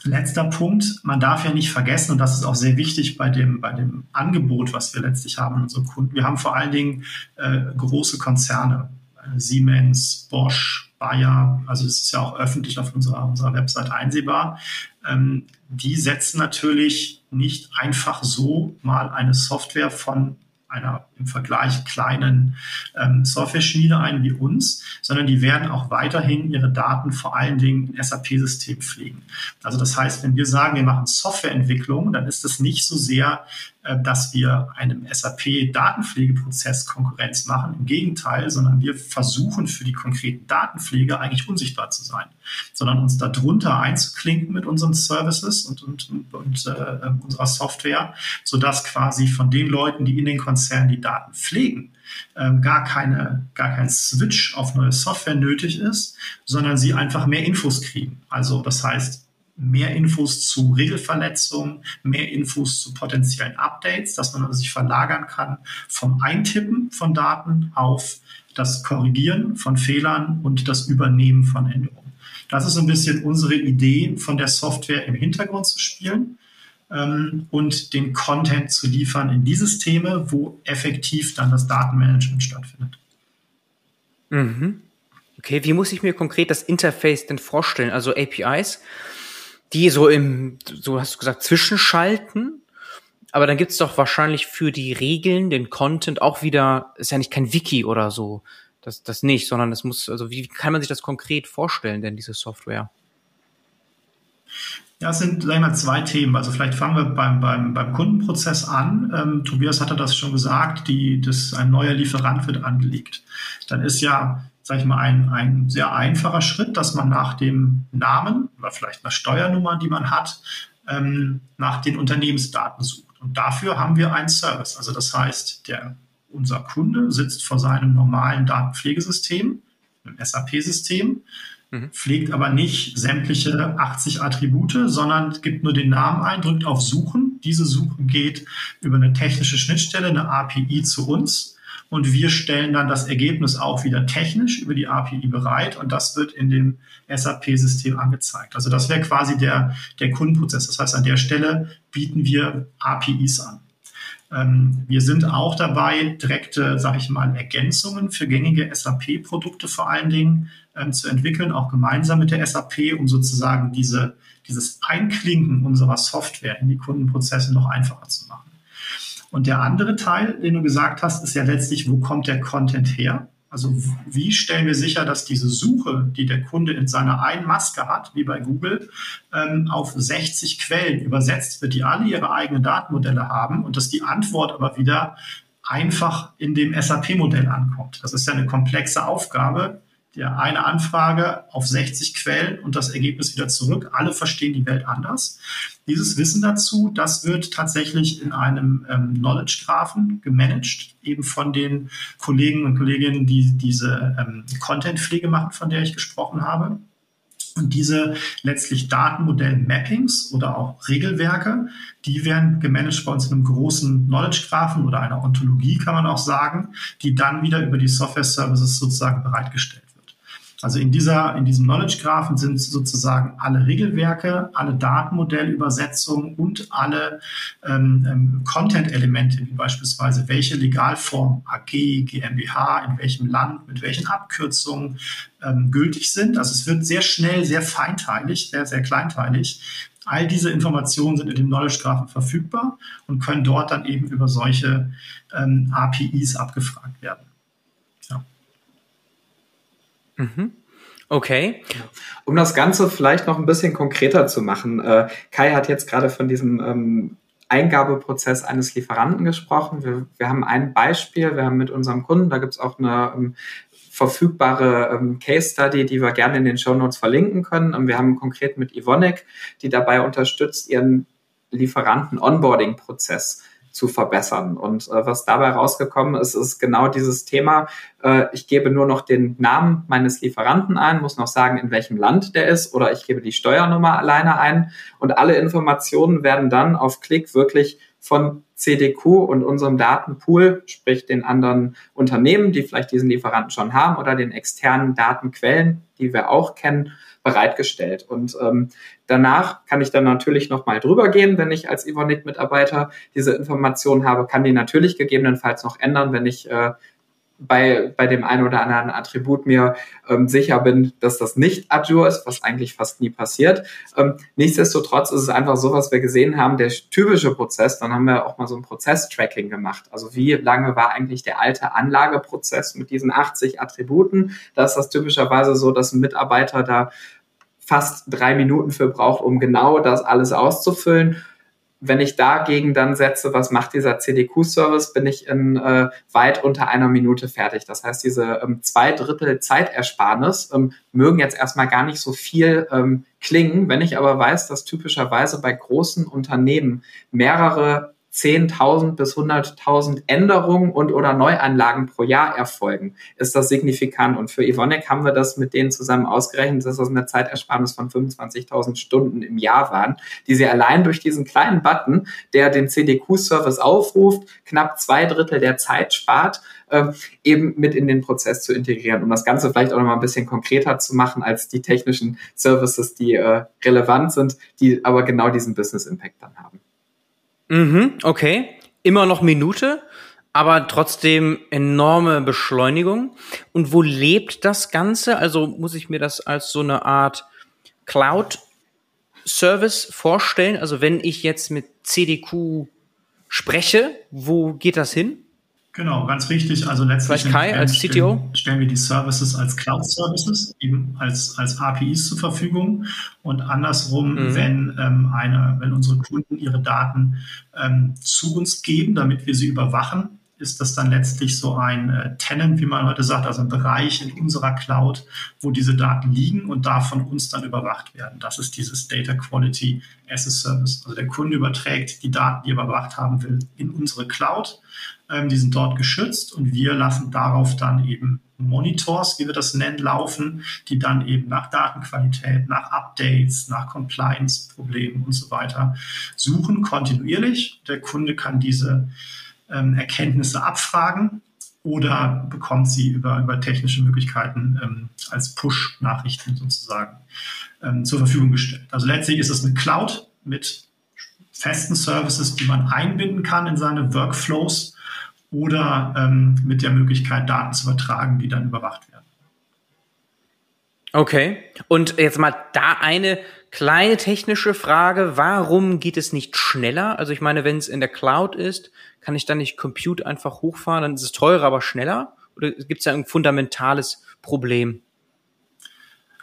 letzter Punkt. Man darf ja nicht vergessen, und das ist auch sehr wichtig bei dem, bei dem Angebot, was wir letztlich haben in unseren Kunden. Wir haben vor allen Dingen äh, große Konzerne. Äh, Siemens, Bosch, Bayer, also es ist ja auch öffentlich auf unserer, unserer Website einsehbar. Ähm, die setzen natürlich nicht einfach so mal eine Software von einer im Vergleich kleinen ähm, Software-Schmiede ein wie uns, sondern die werden auch weiterhin ihre Daten vor allen Dingen in SAP-Systemen pflegen. Also das heißt, wenn wir sagen, wir machen Softwareentwicklung, dann ist es nicht so sehr äh, dass wir einem SAP-Datenpflegeprozess Konkurrenz machen. Im Gegenteil, sondern wir versuchen für die konkreten Datenpflege eigentlich unsichtbar zu sein, sondern uns darunter einzuklinken mit unseren Services und, und, und äh, unserer Software, sodass quasi von den Leuten, die in den Konzernen die Daten pflegen, ähm, gar, keine, gar kein Switch auf neue Software nötig ist, sondern sie einfach mehr Infos kriegen. Also das heißt, mehr Infos zu Regelverletzungen, mehr Infos zu potenziellen Updates, dass man sich verlagern kann vom Eintippen von Daten auf das Korrigieren von Fehlern und das Übernehmen von Änderungen. Das ist so ein bisschen unsere Idee, von der Software im Hintergrund zu spielen ähm, und den Content zu liefern in die Systeme, wo effektiv dann das Datenmanagement stattfindet. Mhm. Okay, wie muss ich mir konkret das Interface denn vorstellen? Also APIs die so im, so hast du gesagt, zwischenschalten. Aber dann gibt's doch wahrscheinlich für die Regeln, den Content auch wieder, ist ja nicht kein Wiki oder so. Das, das nicht, sondern es muss, also wie kann man sich das konkret vorstellen, denn diese Software? Ja, es sind, sag ich mal, zwei Themen. Also vielleicht fangen wir beim, beim, beim Kundenprozess an. Ähm, Tobias hatte das schon gesagt, die, das, ein neuer Lieferant wird angelegt. Dann ist ja sage ich mal, ein, ein sehr einfacher Schritt, dass man nach dem Namen oder vielleicht einer Steuernummer, die man hat, ähm, nach den Unternehmensdaten sucht. Und dafür haben wir einen Service. Also das heißt, der, unser Kunde sitzt vor seinem normalen Datenpflegesystem, einem SAP-System, mhm. pflegt aber nicht sämtliche 80 Attribute, sondern gibt nur den Namen ein, drückt auf Suchen. Diese Suche geht über eine technische Schnittstelle, eine API zu uns und wir stellen dann das Ergebnis auch wieder technisch über die API bereit und das wird in dem SAP-System angezeigt. Also das wäre quasi der, der Kundenprozess. Das heißt, an der Stelle bieten wir APIs an. Ähm, wir sind auch dabei, direkte, sage ich mal, Ergänzungen für gängige SAP-Produkte vor allen Dingen ähm, zu entwickeln, auch gemeinsam mit der SAP, um sozusagen diese, dieses Einklinken unserer Software in die Kundenprozesse noch einfacher zu machen. Und der andere Teil, den du gesagt hast, ist ja letztlich, wo kommt der Content her? Also wie stellen wir sicher, dass diese Suche, die der Kunde in seiner einen Maske hat, wie bei Google, ähm, auf 60 Quellen übersetzt wird, die alle ihre eigenen Datenmodelle haben und dass die Antwort aber wieder einfach in dem SAP-Modell ankommt. Das ist ja eine komplexe Aufgabe, der eine Anfrage auf 60 Quellen und das Ergebnis wieder zurück. Alle verstehen die Welt anders. Dieses Wissen dazu, das wird tatsächlich in einem ähm, Knowledge Graphen gemanagt, eben von den Kollegen und Kolleginnen, die diese ähm, Content-Pflege machen, von der ich gesprochen habe. Und diese letztlich Datenmodell-Mappings oder auch Regelwerke, die werden gemanagt bei uns in einem großen Knowledge-Graphen oder einer Ontologie, kann man auch sagen, die dann wieder über die Software-Services sozusagen bereitgestellt also in dieser, in diesem Knowledge Graphen sind sozusagen alle Regelwerke, alle Datenmodellübersetzungen und alle ähm, ähm, Content-Elemente, wie beispielsweise welche Legalform AG, GmbH, in welchem Land, mit welchen Abkürzungen ähm, gültig sind. Also es wird sehr schnell, sehr feinteilig, sehr, sehr kleinteilig. All diese Informationen sind in dem Knowledge Graphen verfügbar und können dort dann eben über solche ähm, APIs abgefragt werden. Mhm. Okay. Um das Ganze vielleicht noch ein bisschen konkreter zu machen, äh, Kai hat jetzt gerade von diesem ähm, Eingabeprozess eines Lieferanten gesprochen. Wir, wir haben ein Beispiel, wir haben mit unserem Kunden, da gibt es auch eine ähm, verfügbare ähm, Case Study, die wir gerne in den Show Notes verlinken können. Und wir haben konkret mit Ivonic, die dabei unterstützt, ihren Lieferanten Onboarding-Prozess zu verbessern. Und äh, was dabei rausgekommen ist, ist genau dieses Thema. Äh, ich gebe nur noch den Namen meines Lieferanten ein, muss noch sagen, in welchem Land der ist, oder ich gebe die Steuernummer alleine ein. Und alle Informationen werden dann auf Klick wirklich von CDQ und unserem Datenpool, sprich den anderen Unternehmen, die vielleicht diesen Lieferanten schon haben, oder den externen Datenquellen, die wir auch kennen, bereitgestellt. Und ähm, danach kann ich dann natürlich nochmal drüber gehen, wenn ich als Ivonic-Mitarbeiter diese Informationen habe, kann die natürlich gegebenenfalls noch ändern, wenn ich äh, bei, bei dem einen oder anderen Attribut mir ähm, sicher bin, dass das nicht Azure ist, was eigentlich fast nie passiert. Ähm, nichtsdestotrotz ist es einfach so, was wir gesehen haben, der typische Prozess, dann haben wir auch mal so ein Prozess-Tracking gemacht. Also wie lange war eigentlich der alte Anlageprozess mit diesen 80 Attributen? Da ist das typischerweise so, dass ein Mitarbeiter da fast drei Minuten für braucht, um genau das alles auszufüllen wenn ich dagegen dann setze, was macht dieser CDQ-Service, bin ich in äh, weit unter einer Minute fertig. Das heißt, diese ähm, zwei Drittel Zeitersparnis ähm, mögen jetzt erstmal gar nicht so viel ähm, klingen. Wenn ich aber weiß, dass typischerweise bei großen Unternehmen mehrere 10.000 bis 100.000 Änderungen und oder Neuanlagen pro Jahr erfolgen, ist das signifikant. Und für Evonik haben wir das mit denen zusammen ausgerechnet, dass das eine Zeitersparnis von 25.000 Stunden im Jahr waren, die sie allein durch diesen kleinen Button, der den CDQ-Service aufruft, knapp zwei Drittel der Zeit spart, äh, eben mit in den Prozess zu integrieren, um das Ganze vielleicht auch noch mal ein bisschen konkreter zu machen als die technischen Services, die äh, relevant sind, die aber genau diesen Business Impact dann haben. Mhm, okay. Immer noch Minute, aber trotzdem enorme Beschleunigung. Und wo lebt das Ganze? Also muss ich mir das als so eine Art Cloud-Service vorstellen? Also wenn ich jetzt mit CDQ spreche, wo geht das hin? Genau, ganz richtig. Also letztlich Kai als CTO? Stellen, wir die Services als Cloud-Services, eben als, als APIs zur Verfügung. Und andersrum, mhm. wenn, ähm, eine, wenn unsere Kunden ihre Daten ähm, zu uns geben, damit wir sie überwachen, ist das dann letztlich so ein äh, Tenant, wie man heute sagt, also ein Bereich in unserer Cloud, wo diese Daten liegen und da von uns dann überwacht werden. Das ist dieses Data Quality as a Service. Also der Kunde überträgt die Daten, die er überwacht haben will, in unsere Cloud die sind dort geschützt und wir lassen darauf dann eben Monitors, wie wir das nennen, laufen, die dann eben nach Datenqualität, nach Updates, nach Compliance-Problemen und so weiter suchen, kontinuierlich. Der Kunde kann diese ähm, Erkenntnisse abfragen oder bekommt sie über, über technische Möglichkeiten ähm, als Push-Nachrichten sozusagen ähm, zur Verfügung gestellt. Also letztlich ist es eine Cloud mit festen Services, die man einbinden kann in seine Workflows oder ähm, mit der Möglichkeit, Daten zu übertragen, die dann überwacht werden. Okay. Und jetzt mal da eine kleine technische Frage. Warum geht es nicht schneller? Also ich meine, wenn es in der Cloud ist, kann ich dann nicht Compute einfach hochfahren, dann ist es teurer, aber schneller? Oder gibt es da ein fundamentales Problem?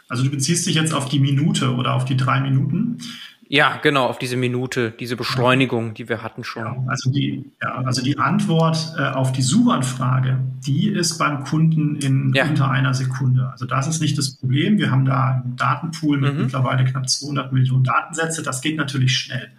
Also du beziehst dich jetzt auf die Minute oder auf die drei Minuten. Ja, genau, auf diese Minute, diese Beschleunigung, die wir hatten schon. Ja, also, die, ja, also die Antwort äh, auf die Suchanfrage, die ist beim Kunden in ja. unter einer Sekunde. Also das ist nicht das Problem. Wir haben da einen Datenpool mit mhm. mittlerweile knapp 200 Millionen Datensätze. Das geht natürlich schnell.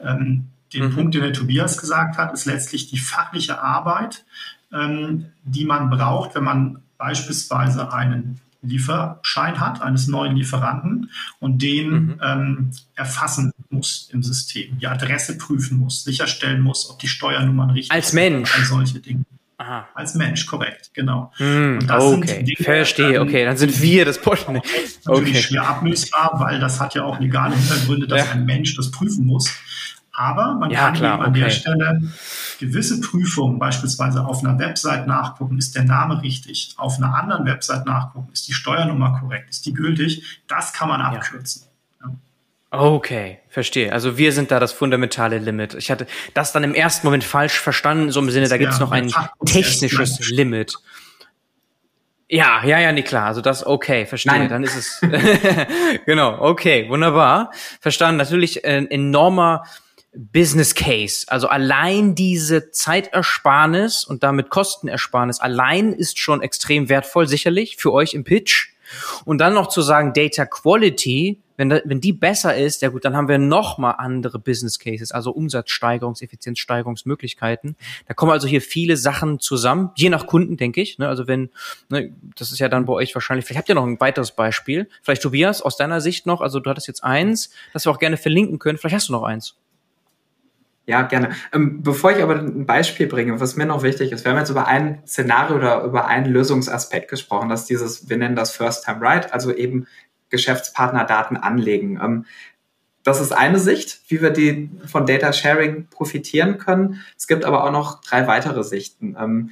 Ähm, den mhm. Punkt, den der Tobias gesagt hat, ist letztlich die fachliche Arbeit, ähm, die man braucht, wenn man beispielsweise einen Lieferschein hat, eines neuen Lieferanten und den mhm. ähm, erfassen muss im System, die Adresse prüfen muss, sicherstellen muss, ob die Steuernummern richtig Als Mensch. All solche Dinge. Aha. Als Mensch, korrekt, genau. Mm, okay, Dinge, verstehe, ähm, okay, dann sind wir das Posten. Natürlich okay. schwer ablösbar, weil das hat ja auch legale Hintergründe, dass ja. ein Mensch das prüfen muss. Aber man ja, kann klar, eben an okay. der Stelle gewisse Prüfungen, beispielsweise auf einer Website nachgucken, ist der Name richtig, auf einer anderen Website nachgucken, ist die Steuernummer korrekt, ist die gültig, das kann man abkürzen. Ja. Okay, verstehe. Also wir sind da das fundamentale Limit. Ich hatte das dann im ersten Moment falsch verstanden, so im Sinne, da gibt es noch ein technisches Limit. Ja, ja, ja, nee, klar. Also das, okay, verstehe. Nein. Dann ist es, genau, okay, wunderbar. Verstanden. Natürlich ein enormer Business Case. Also allein diese Zeitersparnis und damit Kostenersparnis allein ist schon extrem wertvoll, sicherlich für euch im Pitch. Und dann noch zu sagen, Data Quality, wenn, da, wenn die besser ist, ja gut, dann haben wir noch mal andere Business Cases, also Umsatzsteigerungs-, Effizienzsteigerungsmöglichkeiten. Da kommen also hier viele Sachen zusammen, je nach Kunden, denke ich. Ne? Also wenn, ne, das ist ja dann bei euch wahrscheinlich, vielleicht habt ihr noch ein weiteres Beispiel. Vielleicht Tobias, aus deiner Sicht noch, also du hattest jetzt eins, das wir auch gerne verlinken können. Vielleicht hast du noch eins. Ja, gerne. Ähm, bevor ich aber ein Beispiel bringe, was mir noch wichtig ist, wir haben jetzt über ein Szenario oder über einen Lösungsaspekt gesprochen, dass dieses, wir nennen das First Time Right, also eben Geschäftspartnerdaten anlegen. Ähm, das ist eine Sicht, wie wir die von Data Sharing profitieren können. Es gibt aber auch noch drei weitere Sichten. Ähm,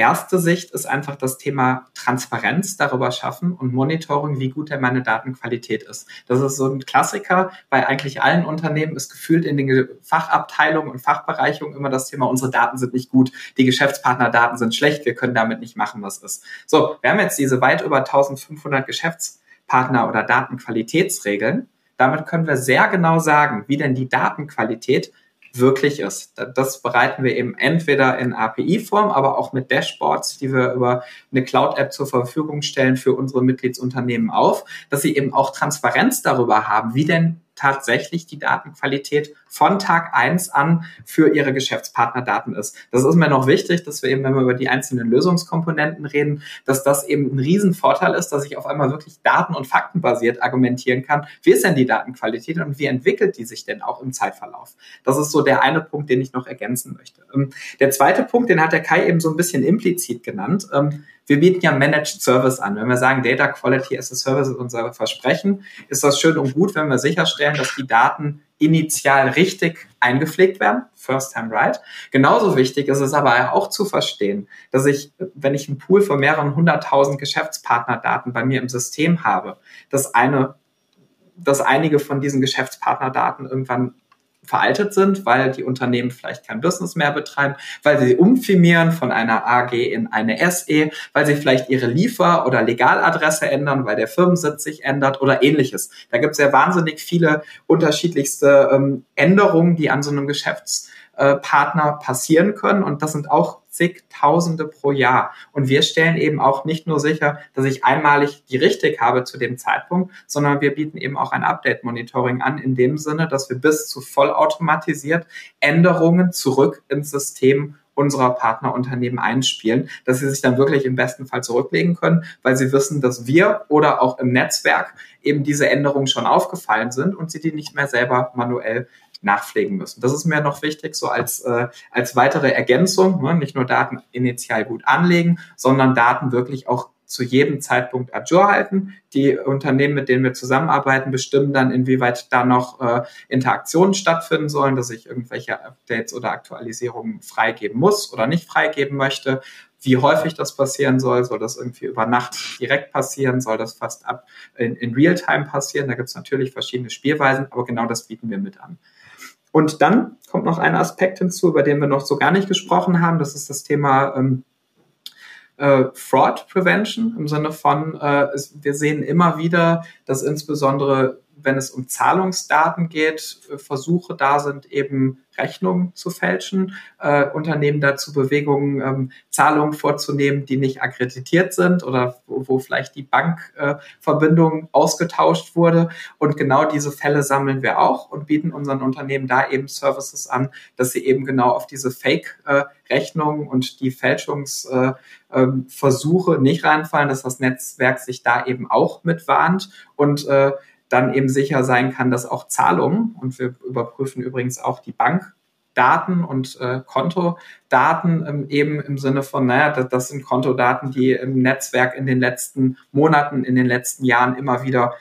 erste Sicht ist einfach das Thema Transparenz darüber schaffen und Monitoring, wie gut denn meine Datenqualität ist. Das ist so ein Klassiker bei eigentlich allen Unternehmen, ist gefühlt in den Fachabteilungen und Fachbereichungen immer das Thema, unsere Daten sind nicht gut, die Geschäftspartnerdaten sind schlecht, wir können damit nicht machen, was ist. So, wir haben jetzt diese weit über 1500 Geschäftspartner oder Datenqualitätsregeln. Damit können wir sehr genau sagen, wie denn die Datenqualität wirklich ist. Das bereiten wir eben entweder in API-Form, aber auch mit Dashboards, die wir über eine Cloud-App zur Verfügung stellen für unsere Mitgliedsunternehmen auf, dass sie eben auch Transparenz darüber haben, wie denn tatsächlich die Datenqualität von Tag eins an für ihre Geschäftspartnerdaten ist. Das ist mir noch wichtig, dass wir eben, wenn wir über die einzelnen Lösungskomponenten reden, dass das eben ein Riesenvorteil ist, dass ich auf einmal wirklich daten- und faktenbasiert argumentieren kann. Wie ist denn die Datenqualität und wie entwickelt die sich denn auch im Zeitverlauf? Das ist so der eine Punkt, den ich noch ergänzen möchte. Ähm, der zweite Punkt, den hat der Kai eben so ein bisschen implizit genannt. Ähm, wir bieten ja Managed Service an. Wenn wir sagen, Data Quality as a Service ist unser Versprechen, ist das schön und gut, wenn wir sicherstellen, dass die Daten initial richtig eingepflegt werden, first time right. Genauso wichtig ist es aber auch zu verstehen, dass ich, wenn ich einen Pool von mehreren hunderttausend Geschäftspartnerdaten bei mir im System habe, dass eine dass einige von diesen Geschäftspartnerdaten irgendwann veraltet sind, weil die Unternehmen vielleicht kein Business mehr betreiben, weil sie umfirmieren von einer AG in eine SE, weil sie vielleicht ihre Liefer- oder Legaladresse ändern, weil der Firmensitz sich ändert oder ähnliches. Da gibt es ja wahnsinnig viele unterschiedlichste ähm, Änderungen, die an so einem Geschäftspartner passieren können. Und das sind auch zigtausende pro Jahr. Und wir stellen eben auch nicht nur sicher, dass ich einmalig die richtig habe zu dem Zeitpunkt, sondern wir bieten eben auch ein Update-Monitoring an, in dem Sinne, dass wir bis zu vollautomatisiert Änderungen zurück ins System unserer Partnerunternehmen einspielen, dass sie sich dann wirklich im besten Fall zurücklegen können, weil sie wissen, dass wir oder auch im Netzwerk eben diese Änderungen schon aufgefallen sind und sie die nicht mehr selber manuell nachpflegen müssen. Das ist mir noch wichtig, so als, äh, als weitere Ergänzung, ne? nicht nur Daten initial gut anlegen, sondern Daten wirklich auch zu jedem Zeitpunkt Azure halten. Die Unternehmen, mit denen wir zusammenarbeiten, bestimmen dann, inwieweit da noch äh, Interaktionen stattfinden sollen, dass ich irgendwelche Updates oder Aktualisierungen freigeben muss oder nicht freigeben möchte. Wie häufig das passieren soll, soll das irgendwie über Nacht direkt passieren, soll das fast ab in, in Realtime passieren. Da gibt es natürlich verschiedene Spielweisen, aber genau das bieten wir mit an. Und dann kommt noch ein Aspekt hinzu, über den wir noch so gar nicht gesprochen haben. Das ist das Thema ähm, äh, Fraud Prevention im Sinne von, äh, es, wir sehen immer wieder, dass insbesondere wenn es um Zahlungsdaten geht, äh, Versuche da sind, eben Rechnungen zu fälschen, äh, Unternehmen dazu Bewegungen, ähm, Zahlungen vorzunehmen, die nicht akkreditiert sind oder wo, wo vielleicht die Bankverbindung äh, ausgetauscht wurde. Und genau diese Fälle sammeln wir auch und bieten unseren Unternehmen da eben Services an, dass sie eben genau auf diese Fake-Rechnungen und die Fälschungsversuche äh, ähm, nicht reinfallen, dass das Netzwerk sich da eben auch mit warnt und äh, dann eben sicher sein kann, dass auch Zahlungen, und wir überprüfen übrigens auch die Bankdaten und äh, Kontodaten ähm, eben im Sinne von, naja, das, das sind Kontodaten, die im Netzwerk in den letzten Monaten, in den letzten Jahren immer wieder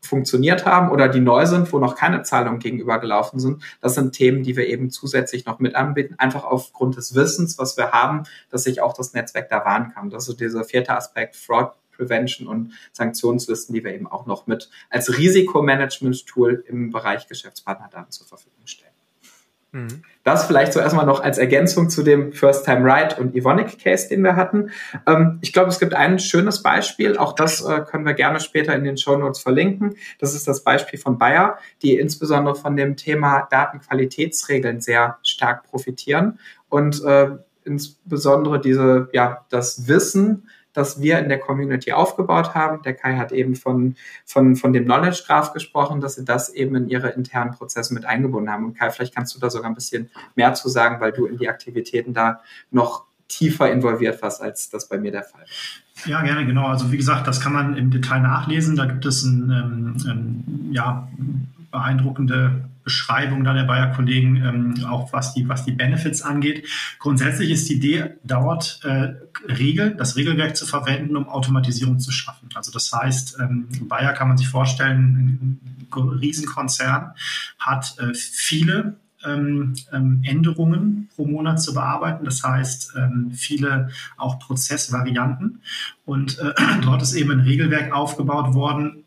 funktioniert haben oder die neu sind, wo noch keine Zahlungen gegenüber gelaufen sind. Das sind Themen, die wir eben zusätzlich noch mit anbieten, einfach aufgrund des Wissens, was wir haben, dass sich auch das Netzwerk da warnen kann. Das ist dieser vierte Aspekt, Fraud Prevention und Sanktionslisten, die wir eben auch noch mit als Risikomanagement-Tool im Bereich Geschäftspartnerdaten zur Verfügung stellen. Mhm. Das vielleicht so erstmal noch als Ergänzung zu dem First Time Right und Evonik Case, den wir hatten. Ähm, ich glaube, es gibt ein schönes Beispiel, auch das äh, können wir gerne später in den Show Notes verlinken. Das ist das Beispiel von Bayer, die insbesondere von dem Thema Datenqualitätsregeln sehr stark profitieren und äh, insbesondere diese, ja, das Wissen das wir in der Community aufgebaut haben. Der Kai hat eben von, von, von dem Knowledge Graph gesprochen, dass sie das eben in ihre internen Prozesse mit eingebunden haben. Und Kai, vielleicht kannst du da sogar ein bisschen mehr zu sagen, weil du in die Aktivitäten da noch tiefer involviert warst, als das bei mir der Fall war. Ja, gerne, genau. Also wie gesagt, das kann man im Detail nachlesen. Da gibt es ein, ähm, ähm, ja, beeindruckende Beschreibung da der Bayer-Kollegen, ähm, auch was die, was die Benefits angeht. Grundsätzlich ist die Idee, dort äh, Regeln, das Regelwerk zu verwenden, um Automatisierung zu schaffen. Also das heißt, ähm, Bayer kann man sich vorstellen, ein Riesenkonzern hat äh, viele ähm, ähm, Änderungen pro Monat zu bearbeiten. Das heißt, ähm, viele auch Prozessvarianten. Und äh, dort ist eben ein Regelwerk aufgebaut worden,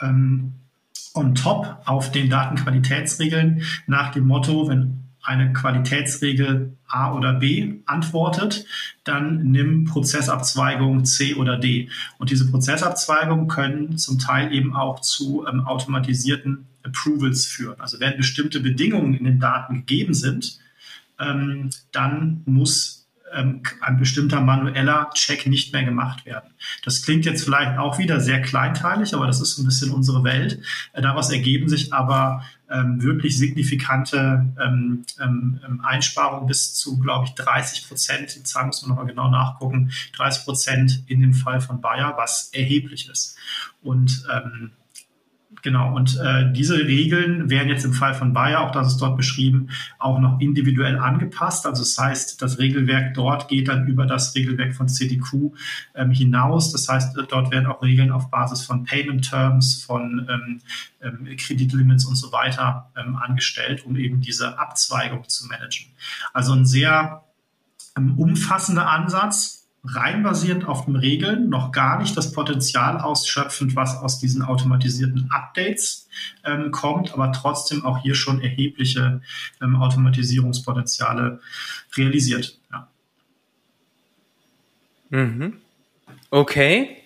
ähm, on top auf den Datenqualitätsregeln nach dem Motto, wenn eine Qualitätsregel A oder B antwortet, dann nimm Prozessabzweigung C oder D. Und diese Prozessabzweigungen können zum Teil eben auch zu ähm, automatisierten Approvals führen. Also wenn bestimmte Bedingungen in den Daten gegeben sind, ähm, dann muss ähm, ein bestimmter manueller Check nicht mehr gemacht werden. Das klingt jetzt vielleicht auch wieder sehr kleinteilig, aber das ist so ein bisschen unsere Welt. Äh, daraus ergeben sich aber ähm, wirklich signifikante ähm, ähm, ähm Einsparungen bis zu, glaube ich, 30 Prozent. Die Zahl muss man nochmal genau nachgucken. 30 Prozent in dem Fall von Bayer, was erheblich ist. Und ähm, Genau, und äh, diese Regeln werden jetzt im Fall von Bayer, auch das ist dort beschrieben, auch noch individuell angepasst. Also das heißt, das Regelwerk dort geht dann über das Regelwerk von CDQ ähm, hinaus. Das heißt, dort werden auch Regeln auf Basis von Payment Terms, von ähm, ähm, Kreditlimits und so weiter ähm, angestellt, um eben diese Abzweigung zu managen. Also ein sehr ähm, umfassender Ansatz, rein basierend auf den Regeln, noch gar nicht das Potenzial ausschöpfend, was aus diesen automatisierten Updates ähm, kommt, aber trotzdem auch hier schon erhebliche ähm, Automatisierungspotenziale realisiert. Ja. Mhm. Okay.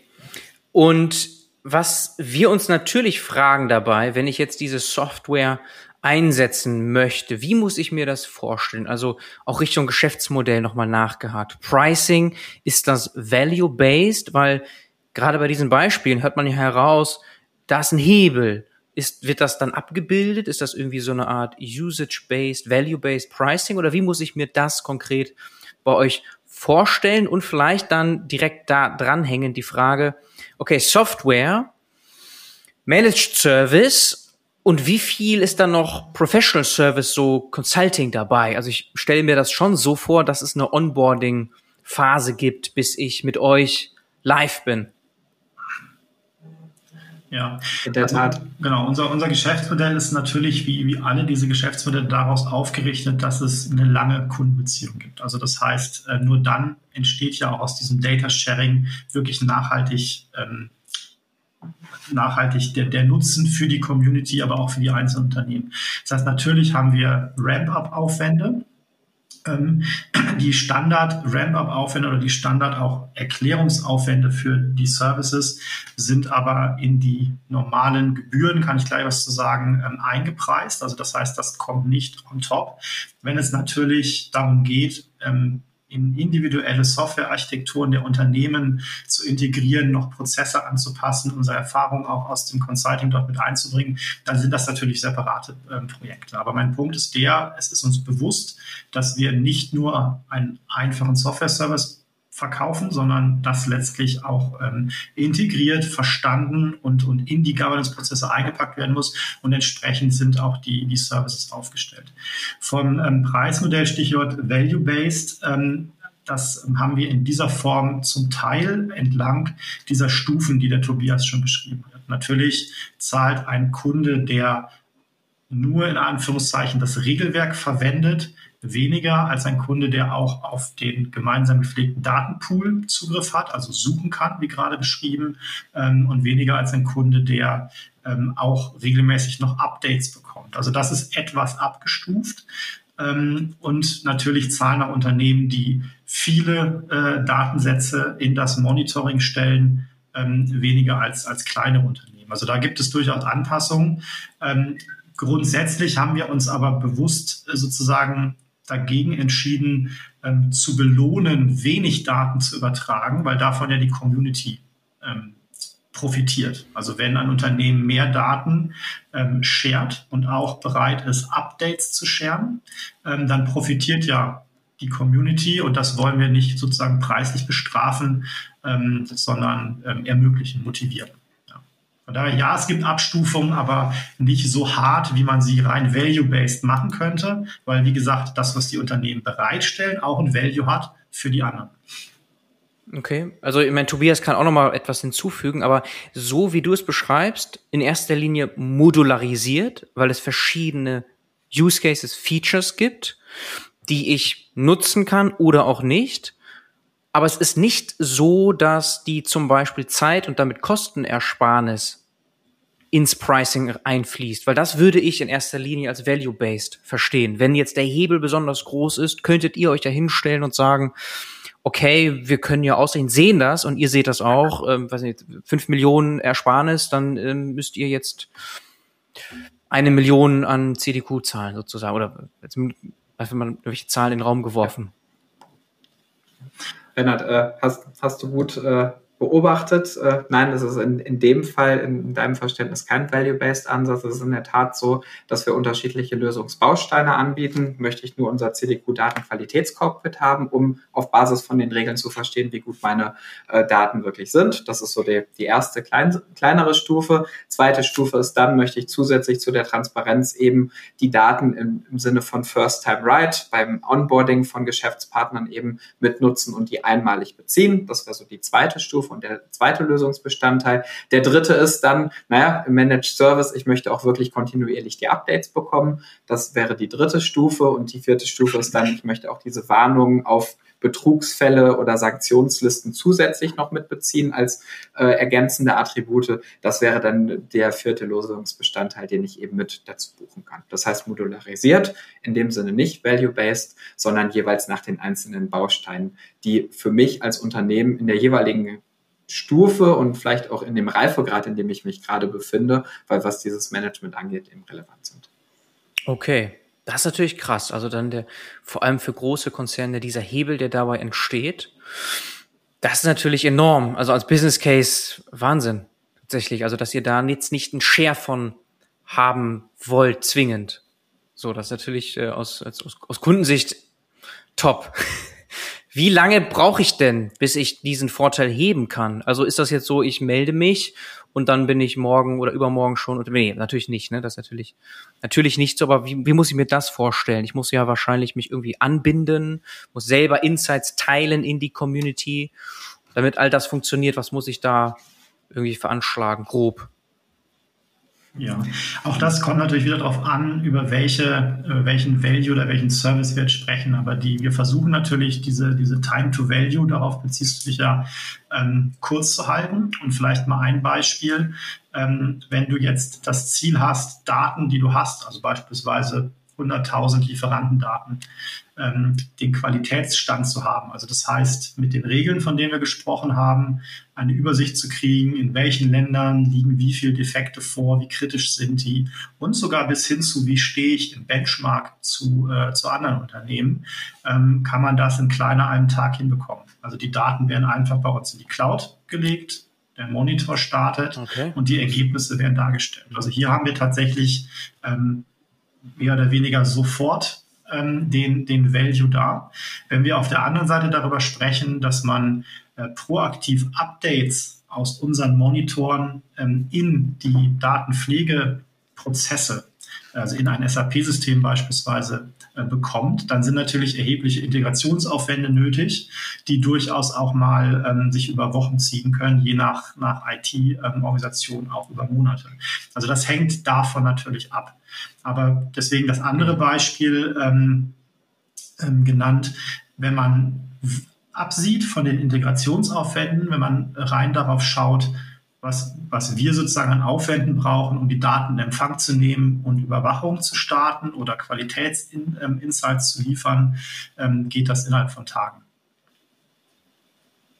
Und was wir uns natürlich fragen dabei, wenn ich jetzt diese Software einsetzen möchte, wie muss ich mir das vorstellen? Also auch Richtung Geschäftsmodell nochmal nachgehakt. Pricing, ist das value-based? Weil gerade bei diesen Beispielen hört man ja heraus, da ist ein Hebel. Ist, wird das dann abgebildet? Ist das irgendwie so eine Art usage-based, value-based Pricing? Oder wie muss ich mir das konkret bei euch vorstellen? Und vielleicht dann direkt da dranhängen die Frage, okay, Software, Managed Service und wie viel ist dann noch Professional Service, so Consulting dabei? Also ich stelle mir das schon so vor, dass es eine Onboarding-Phase gibt, bis ich mit euch live bin. Ja, in der also, Tat. Genau, unser, unser Geschäftsmodell ist natürlich wie, wie alle diese Geschäftsmodelle daraus aufgerichtet, dass es eine lange Kundenbeziehung gibt. Also das heißt, äh, nur dann entsteht ja auch aus diesem Data Sharing wirklich nachhaltig ähm, nachhaltig der, der Nutzen für die Community, aber auch für die einzelnen Unternehmen. Das heißt, natürlich haben wir Ramp-up-Aufwände, ähm, die Standard-Ramp-up-Aufwände oder die Standard auch Erklärungsaufwände für die Services sind aber in die normalen Gebühren, kann ich gleich was zu sagen, ähm, eingepreist. Also das heißt, das kommt nicht on top. Wenn es natürlich darum geht, ähm, in individuelle Softwarearchitekturen der Unternehmen zu integrieren, noch Prozesse anzupassen, unsere Erfahrung auch aus dem Consulting dort mit einzubringen, dann sind das natürlich separate äh, Projekte. Aber mein Punkt ist der, es ist uns bewusst, dass wir nicht nur einen einfachen Software-Service verkaufen, sondern das letztlich auch ähm, integriert, verstanden und, und in die Governance-Prozesse eingepackt werden muss. Und entsprechend sind auch die, die Services aufgestellt. Vom ähm, Preismodell, Stichwort Value-Based, ähm, das haben wir in dieser Form zum Teil entlang dieser Stufen, die der Tobias schon beschrieben hat. Natürlich zahlt ein Kunde, der nur in Anführungszeichen das Regelwerk verwendet, weniger als ein Kunde, der auch auf den gemeinsam gepflegten Datenpool Zugriff hat, also suchen kann, wie gerade beschrieben, ähm, und weniger als ein Kunde, der ähm, auch regelmäßig noch Updates bekommt. Also das ist etwas abgestuft. Ähm, und natürlich zahlen auch Unternehmen, die viele äh, Datensätze in das Monitoring stellen, ähm, weniger als, als kleine Unternehmen. Also da gibt es durchaus Anpassungen. Ähm, grundsätzlich haben wir uns aber bewusst äh, sozusagen dagegen entschieden, ähm, zu belohnen, wenig Daten zu übertragen, weil davon ja die Community ähm, profitiert. Also wenn ein Unternehmen mehr Daten ähm, shared und auch bereit ist, Updates zu sharen, ähm, dann profitiert ja die Community und das wollen wir nicht sozusagen preislich bestrafen, ähm, sondern ähm, ermöglichen, motivieren. Von daher, ja, es gibt Abstufungen, aber nicht so hart, wie man sie rein value-based machen könnte, weil, wie gesagt, das, was die Unternehmen bereitstellen, auch ein Value hat für die anderen. Okay, also ich meine, Tobias kann auch noch mal etwas hinzufügen, aber so wie du es beschreibst, in erster Linie modularisiert, weil es verschiedene Use Cases, Features gibt, die ich nutzen kann oder auch nicht. Aber es ist nicht so, dass die zum Beispiel Zeit und damit Kostenersparnis ins Pricing einfließt, weil das würde ich in erster Linie als Value-Based verstehen. Wenn jetzt der Hebel besonders groß ist, könntet ihr euch da hinstellen und sagen, okay, wir können ja aussehen, sehen das und ihr seht das auch, ähm, weiß nicht, fünf Millionen Ersparnis, dann ähm, müsst ihr jetzt eine Million an CDQ zahlen sozusagen oder jetzt einfach mal welche Zahlen in den Raum geworfen. Lennart, äh, hast, hast du gut äh, beobachtet. Äh, nein, das ist in, in dem Fall in deinem Verständnis kein Value-Based Ansatz. Es ist in der Tat so, dass wir unterschiedliche Lösungsbausteine anbieten. Möchte ich nur unser CDQ-Datenqualitätscockpit haben, um auf Basis von den Regeln zu verstehen, wie gut meine äh, Daten wirklich sind. Das ist so die, die erste klein, kleinere Stufe. Zweite Stufe ist dann, möchte ich zusätzlich zu der Transparenz eben die Daten im, im Sinne von First Time Right beim Onboarding von Geschäftspartnern eben mitnutzen und die einmalig beziehen. Das wäre so die zweite Stufe und der zweite Lösungsbestandteil. Der dritte ist dann, naja, im Managed Service, ich möchte auch wirklich kontinuierlich die Updates bekommen. Das wäre die dritte Stufe und die vierte Stufe ist dann, ich möchte auch diese Warnungen auf Betrugsfälle oder Sanktionslisten zusätzlich noch mitbeziehen als äh, ergänzende Attribute. Das wäre dann der vierte Lösungsbestandteil, den ich eben mit dazu buchen kann. Das heißt modularisiert, in dem Sinne nicht value-based, sondern jeweils nach den einzelnen Bausteinen, die für mich als Unternehmen in der jeweiligen Stufe und vielleicht auch in dem Reifegrad, in dem ich mich gerade befinde, weil was dieses Management angeht, eben relevant sind. Okay, das ist natürlich krass. Also dann der, vor allem für große Konzerne, dieser Hebel, der dabei entsteht, das ist natürlich enorm. Also als Business Case Wahnsinn. Tatsächlich. Also, dass ihr da jetzt nicht einen Share von haben wollt, zwingend. So, das ist natürlich äh, aus, aus, aus Kundensicht top. Wie lange brauche ich denn, bis ich diesen Vorteil heben kann? Also ist das jetzt so, ich melde mich und dann bin ich morgen oder übermorgen schon und nee, natürlich nicht, ne? Das ist natürlich natürlich nicht so, aber wie, wie muss ich mir das vorstellen? Ich muss ja wahrscheinlich mich irgendwie anbinden, muss selber Insights teilen in die Community, damit all das funktioniert. Was muss ich da irgendwie veranschlagen, grob? Ja, auch das kommt natürlich wieder darauf an, über welche, über welchen Value oder welchen Service wir jetzt sprechen. Aber die, wir versuchen natürlich diese, diese Time to Value, darauf beziehst du dich ja ähm, kurz zu halten. Und vielleicht mal ein Beispiel. Ähm, wenn du jetzt das Ziel hast, Daten, die du hast, also beispielsweise 100.000 Lieferantendaten, ähm, den Qualitätsstand zu haben. Also das heißt, mit den Regeln, von denen wir gesprochen haben, eine Übersicht zu kriegen, in welchen Ländern liegen wie viele Defekte vor, wie kritisch sind die und sogar bis hin zu, wie stehe ich im Benchmark zu, äh, zu anderen Unternehmen, ähm, kann man das in kleiner einem Tag hinbekommen. Also die Daten werden einfach bei uns in die Cloud gelegt, der Monitor startet okay. und die Ergebnisse werden dargestellt. Also hier haben wir tatsächlich ähm, mehr oder weniger sofort ähm, den, den Value da. Wenn wir auf der anderen Seite darüber sprechen, dass man äh, proaktiv Updates aus unseren Monitoren ähm, in die Datenpflegeprozesse, also in ein SAP-System beispielsweise, äh, bekommt, dann sind natürlich erhebliche Integrationsaufwände nötig, die durchaus auch mal ähm, sich über Wochen ziehen können, je nach, nach IT-Organisation ähm, auch über Monate. Also das hängt davon natürlich ab. Aber deswegen das andere Beispiel ähm, ähm, genannt, wenn man absieht von den Integrationsaufwänden, wenn man rein darauf schaut, was, was wir sozusagen an Aufwänden brauchen, um die Daten in Empfang zu nehmen und Überwachung zu starten oder Qualitätsinsights zu liefern, ähm, geht das innerhalb von Tagen.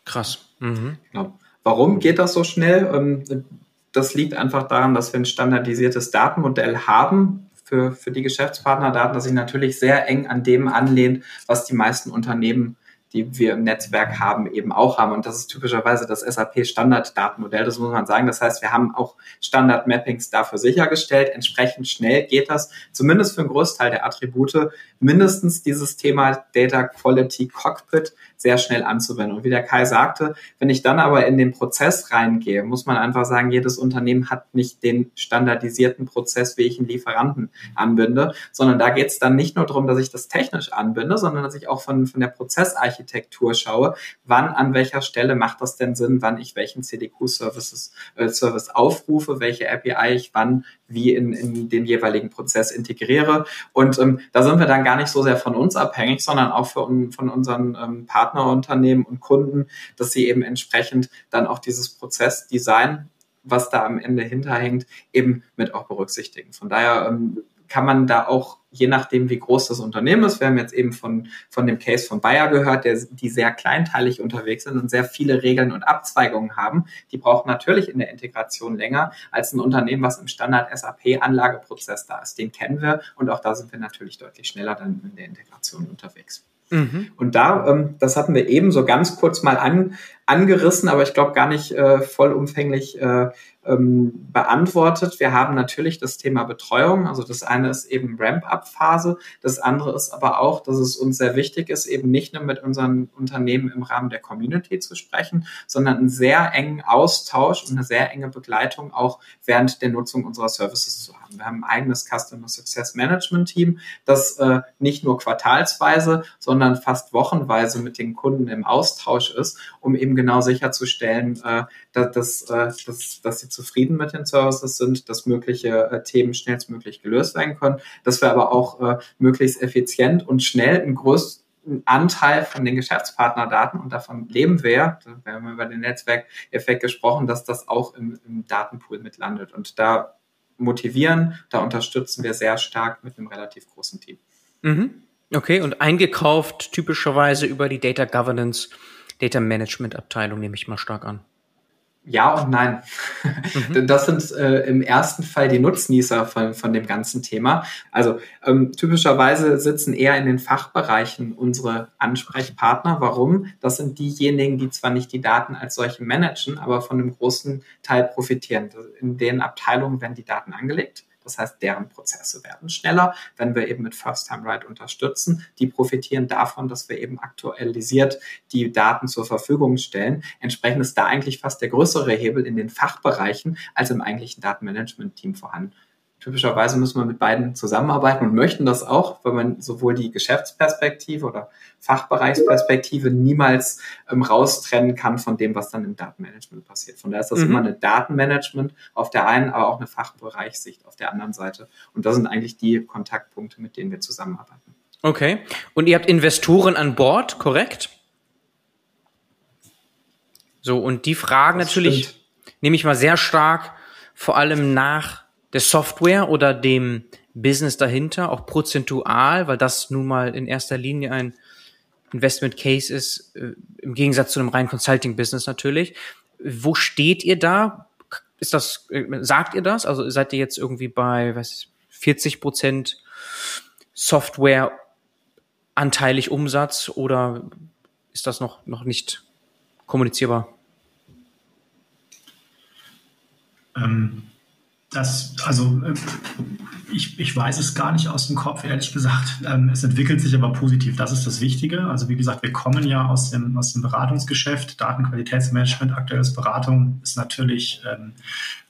Krass. Mhm. Genau. Warum geht das so schnell? Ähm, das liegt einfach daran, dass wir ein standardisiertes Datenmodell haben für, für die Geschäftspartnerdaten, das sich natürlich sehr eng an dem anlehnt, was die meisten Unternehmen die wir im Netzwerk haben, eben auch haben. Und das ist typischerweise das SAP-Standard-Datenmodell. Das muss man sagen. Das heißt, wir haben auch Standard-Mappings dafür sichergestellt. Entsprechend schnell geht das, zumindest für einen Großteil der Attribute, mindestens dieses Thema Data Quality Cockpit sehr schnell anzuwenden. Und wie der Kai sagte, wenn ich dann aber in den Prozess reingehe, muss man einfach sagen, jedes Unternehmen hat nicht den standardisierten Prozess, wie ich einen Lieferanten anbinde, sondern da geht es dann nicht nur darum, dass ich das technisch anbinde, sondern dass ich auch von, von der Prozessarchitektur Architektur schaue, wann an welcher Stelle macht das denn Sinn, wann ich welchen CDQ-Services äh, Service aufrufe, welche API ich wann wie in, in den jeweiligen Prozess integriere. Und ähm, da sind wir dann gar nicht so sehr von uns abhängig, sondern auch für, von unseren ähm, Partnerunternehmen und Kunden, dass sie eben entsprechend dann auch dieses Prozessdesign was da am Ende hinterhängt, eben mit auch berücksichtigen. Von daher ähm, kann man da auch, je nachdem, wie groß das Unternehmen ist, wir haben jetzt eben von, von dem Case von Bayer gehört, der, die sehr kleinteilig unterwegs sind und sehr viele Regeln und Abzweigungen haben. Die brauchen natürlich in der Integration länger als ein Unternehmen, was im Standard SAP-Anlageprozess da ist. Den kennen wir und auch da sind wir natürlich deutlich schneller dann in der Integration unterwegs. Mhm. Und da, ähm, das hatten wir eben so ganz kurz mal an, angerissen, aber ich glaube gar nicht äh, vollumfänglich äh, ähm, beantwortet. Wir haben natürlich das Thema Betreuung. Also das eine ist eben Ramp-up-Phase. Das andere ist aber auch, dass es uns sehr wichtig ist, eben nicht nur mit unseren Unternehmen im Rahmen der Community zu sprechen, sondern einen sehr engen Austausch und eine sehr enge Begleitung auch während der Nutzung unserer Services zu haben. Wir haben ein eigenes Customer Success Management Team, das äh, nicht nur quartalsweise, sondern fast wochenweise mit den Kunden im Austausch ist, um eben genau sicherzustellen, äh, dass, dass, äh, dass, dass sie zufrieden mit den Services sind, dass mögliche äh, Themen schnellstmöglich gelöst werden können, dass wir aber auch möglichst effizient und schnell einen größten Anteil von den Geschäftspartnerdaten und davon leben wir wir haben über den Netzwerkeffekt gesprochen, dass das auch im, im Datenpool mitlandet. Und da motivieren, da unterstützen wir sehr stark mit einem relativ großen Team. Mhm. Okay, und eingekauft typischerweise über die Data Governance, Data Management Abteilung, nehme ich mal stark an. Ja und nein. Mhm. Das sind äh, im ersten Fall die Nutznießer von, von dem ganzen Thema. Also ähm, typischerweise sitzen eher in den Fachbereichen unsere Ansprechpartner. Warum? Das sind diejenigen, die zwar nicht die Daten als solche managen, aber von einem großen Teil profitieren. In den Abteilungen werden die Daten angelegt das heißt, deren Prozesse werden schneller, wenn wir eben mit First-Time-Right unterstützen. Die profitieren davon, dass wir eben aktualisiert die Daten zur Verfügung stellen. Entsprechend ist da eigentlich fast der größere Hebel in den Fachbereichen als im eigentlichen Datenmanagement-Team vorhanden typischerweise müssen wir mit beiden zusammenarbeiten und möchten das auch, weil man sowohl die Geschäftsperspektive oder Fachbereichsperspektive niemals ähm, raustrennen kann von dem, was dann im Datenmanagement passiert. Von daher ist das mhm. immer eine Datenmanagement auf der einen, aber auch eine Fachbereichssicht auf der anderen Seite. Und das sind eigentlich die Kontaktpunkte, mit denen wir zusammenarbeiten. Okay. Und ihr habt Investoren an Bord, korrekt? So, und die fragen das natürlich, stimmt. nehme ich mal sehr stark, vor allem nach der Software oder dem Business dahinter, auch prozentual, weil das nun mal in erster Linie ein Investment Case ist, äh, im Gegensatz zu einem reinen Consulting-Business natürlich. Wo steht ihr da? Ist das, äh, sagt ihr das? Also seid ihr jetzt irgendwie bei was, 40 Prozent Software anteilig Umsatz oder ist das noch, noch nicht kommunizierbar? Ähm, das, also äh, ich, ich weiß es gar nicht aus dem Kopf, ehrlich gesagt. Ähm, es entwickelt sich aber positiv. Das ist das Wichtige. Also wie gesagt, wir kommen ja aus dem, aus dem Beratungsgeschäft. Datenqualitätsmanagement, aktuelles Beratung ist natürlich ähm,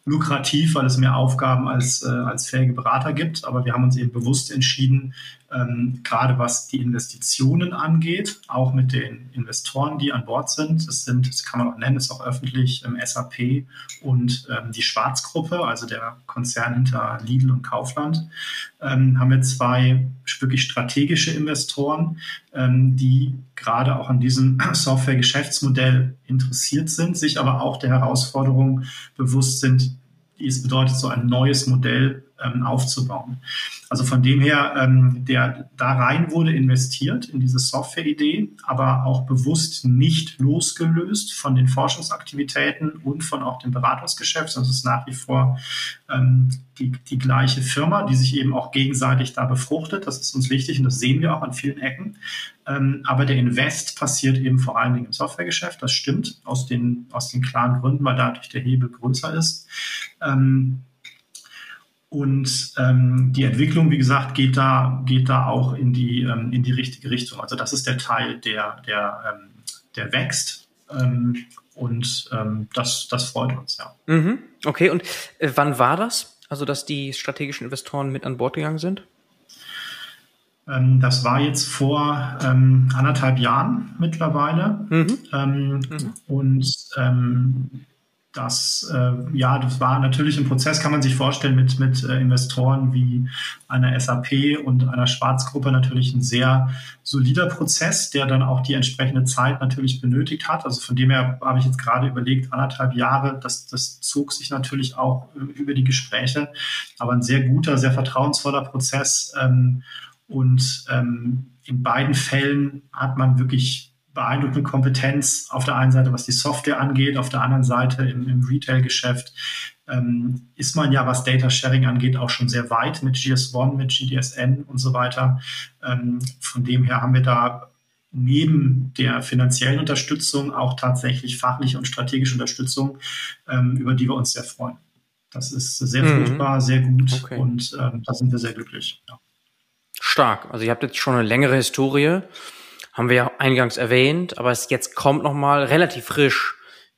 lukrativ, weil es mehr Aufgaben als, äh, als fähige Berater gibt. Aber wir haben uns eben bewusst entschieden, ähm, gerade was die Investitionen angeht, auch mit den Investoren, die an Bord sind. Das sind, das kann man auch nennen, ist auch öffentlich ähm, SAP und ähm, die Schwarzgruppe, also der Konzern hinter Lidl und Kaufland, ähm, haben wir zwei wirklich strategische Investoren, ähm, die gerade auch an diesem Software-Geschäftsmodell interessiert sind, sich aber auch der Herausforderung bewusst sind, die es bedeutet, so ein neues Modell ähm, aufzubauen. Also von dem her, ähm, der da rein wurde investiert in diese Software-Idee, aber auch bewusst nicht losgelöst von den Forschungsaktivitäten und von auch dem Beratungsgeschäft. Das ist nach wie vor ähm, die, die gleiche Firma, die sich eben auch gegenseitig da befruchtet. Das ist uns wichtig und das sehen wir auch an vielen Ecken. Ähm, aber der Invest passiert eben vor allen Dingen im Softwaregeschäft. Das stimmt aus den, aus den klaren Gründen, weil dadurch der Hebel größer ist. Ähm, und ähm, die Entwicklung, wie gesagt, geht da, geht da auch in die, ähm, in die richtige Richtung. Also das ist der Teil, der, der, ähm, der wächst. Ähm, und ähm, das, das freut uns, ja. Mhm. Okay, und äh, wann war das? Also, dass die strategischen Investoren mit an Bord gegangen sind? Ähm, das war jetzt vor anderthalb Jahren mittlerweile. Mhm. Mhm. Und das, äh, ja, das war natürlich ein Prozess, kann man sich vorstellen, mit, mit äh, Investoren wie einer SAP und einer Schwarzgruppe natürlich ein sehr solider Prozess, der dann auch die entsprechende Zeit natürlich benötigt hat. Also von dem her habe ich jetzt gerade überlegt, anderthalb Jahre, das, das zog sich natürlich auch über die Gespräche, aber ein sehr guter, sehr vertrauensvoller Prozess. Ähm, und ähm, in beiden Fällen hat man wirklich beeindruckende Kompetenz auf der einen Seite, was die Software angeht, auf der anderen Seite im, im Retail-Geschäft ähm, ist man ja, was Data Sharing angeht, auch schon sehr weit mit GS1, mit GDSN und so weiter. Ähm, von dem her haben wir da neben der finanziellen Unterstützung auch tatsächlich fachliche und strategische Unterstützung, ähm, über die wir uns sehr freuen. Das ist sehr mhm. fruchtbar, sehr gut okay. und ähm, da sind wir sehr glücklich. Ja. Stark. Also ihr habt jetzt schon eine längere Historie haben wir ja eingangs erwähnt, aber es jetzt kommt nochmal relativ frisch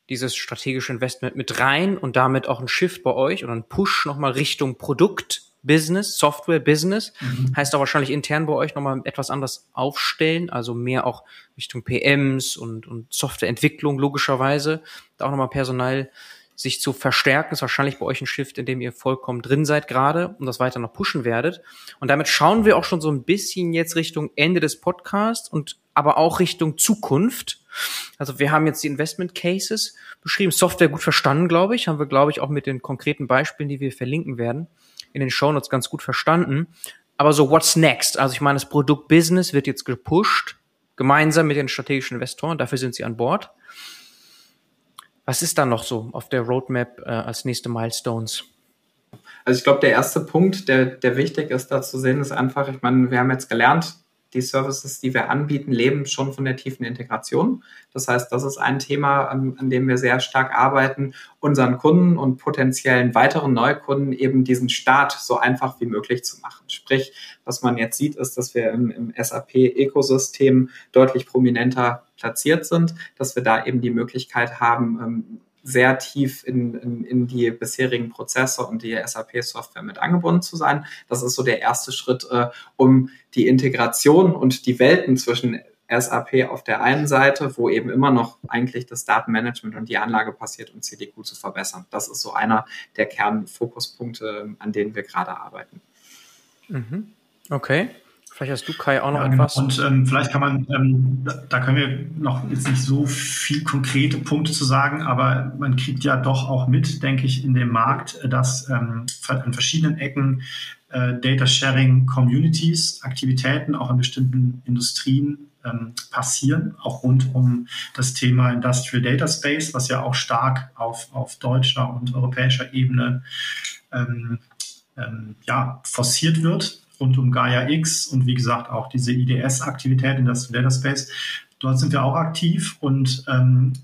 dieses strategische Investment mit rein und damit auch ein Shift bei euch oder ein Push nochmal Richtung Produkt, Business, Software, Business. Mhm. Heißt auch wahrscheinlich intern bei euch nochmal etwas anders aufstellen, also mehr auch Richtung PMs und, und Softwareentwicklung logischerweise, da auch nochmal Personal sich zu verstärken, ist wahrscheinlich bei euch ein Shift, in dem ihr vollkommen drin seid gerade und das weiter noch pushen werdet. Und damit schauen wir auch schon so ein bisschen jetzt Richtung Ende des Podcasts und aber auch Richtung Zukunft. Also wir haben jetzt die Investment Cases beschrieben, Software gut verstanden, glaube ich, haben wir, glaube ich, auch mit den konkreten Beispielen, die wir verlinken werden, in den Shownotes ganz gut verstanden. Aber so, what's next? Also ich meine, das Produkt Business wird jetzt gepusht, gemeinsam mit den strategischen Investoren, dafür sind sie an Bord. Was ist da noch so auf der Roadmap äh, als nächste Milestones? Also ich glaube, der erste Punkt, der, der wichtig ist, da zu sehen, ist einfach, ich meine, wir haben jetzt gelernt, die Services, die wir anbieten, leben schon von der tiefen Integration. Das heißt, das ist ein Thema, an, an, dem wir sehr stark arbeiten, unseren Kunden und potenziellen weiteren Neukunden eben diesen Start so einfach wie möglich zu machen. Sprich, was man jetzt sieht, ist, dass wir im, im SAP-Ökosystem deutlich prominenter platziert sind, dass wir da eben die Möglichkeit haben, ähm, sehr tief in, in, in die bisherigen Prozesse und die SAP-Software mit angebunden zu sein. Das ist so der erste Schritt, äh, um die Integration und die Welten zwischen SAP auf der einen Seite, wo eben immer noch eigentlich das Datenmanagement und die Anlage passiert und CDQ zu verbessern. Das ist so einer der Kernfokuspunkte, an denen wir gerade arbeiten. Mhm. Okay. Vielleicht hast du, Kai, auch noch ja, etwas. Genau. Und ähm, vielleicht kann man, ähm, da, können wir noch jetzt nicht so viel konkrete Punkte zu sagen, aber man kriegt ja doch auch mit, denke ich, in dem Markt, dass ähm, an verschiedenen Ecken äh, Data Sharing Communities, Aktivitäten auch in bestimmten Industrien ähm, passieren, auch rund um das Thema Industrial Data Space, was ja auch stark auf, auf deutscher und europäischer Ebene ähm, ähm, ja, forciert wird rund um Gaia X und wie gesagt auch diese IDS-Aktivität in das Data Space. Dort sind wir auch aktiv und ähm,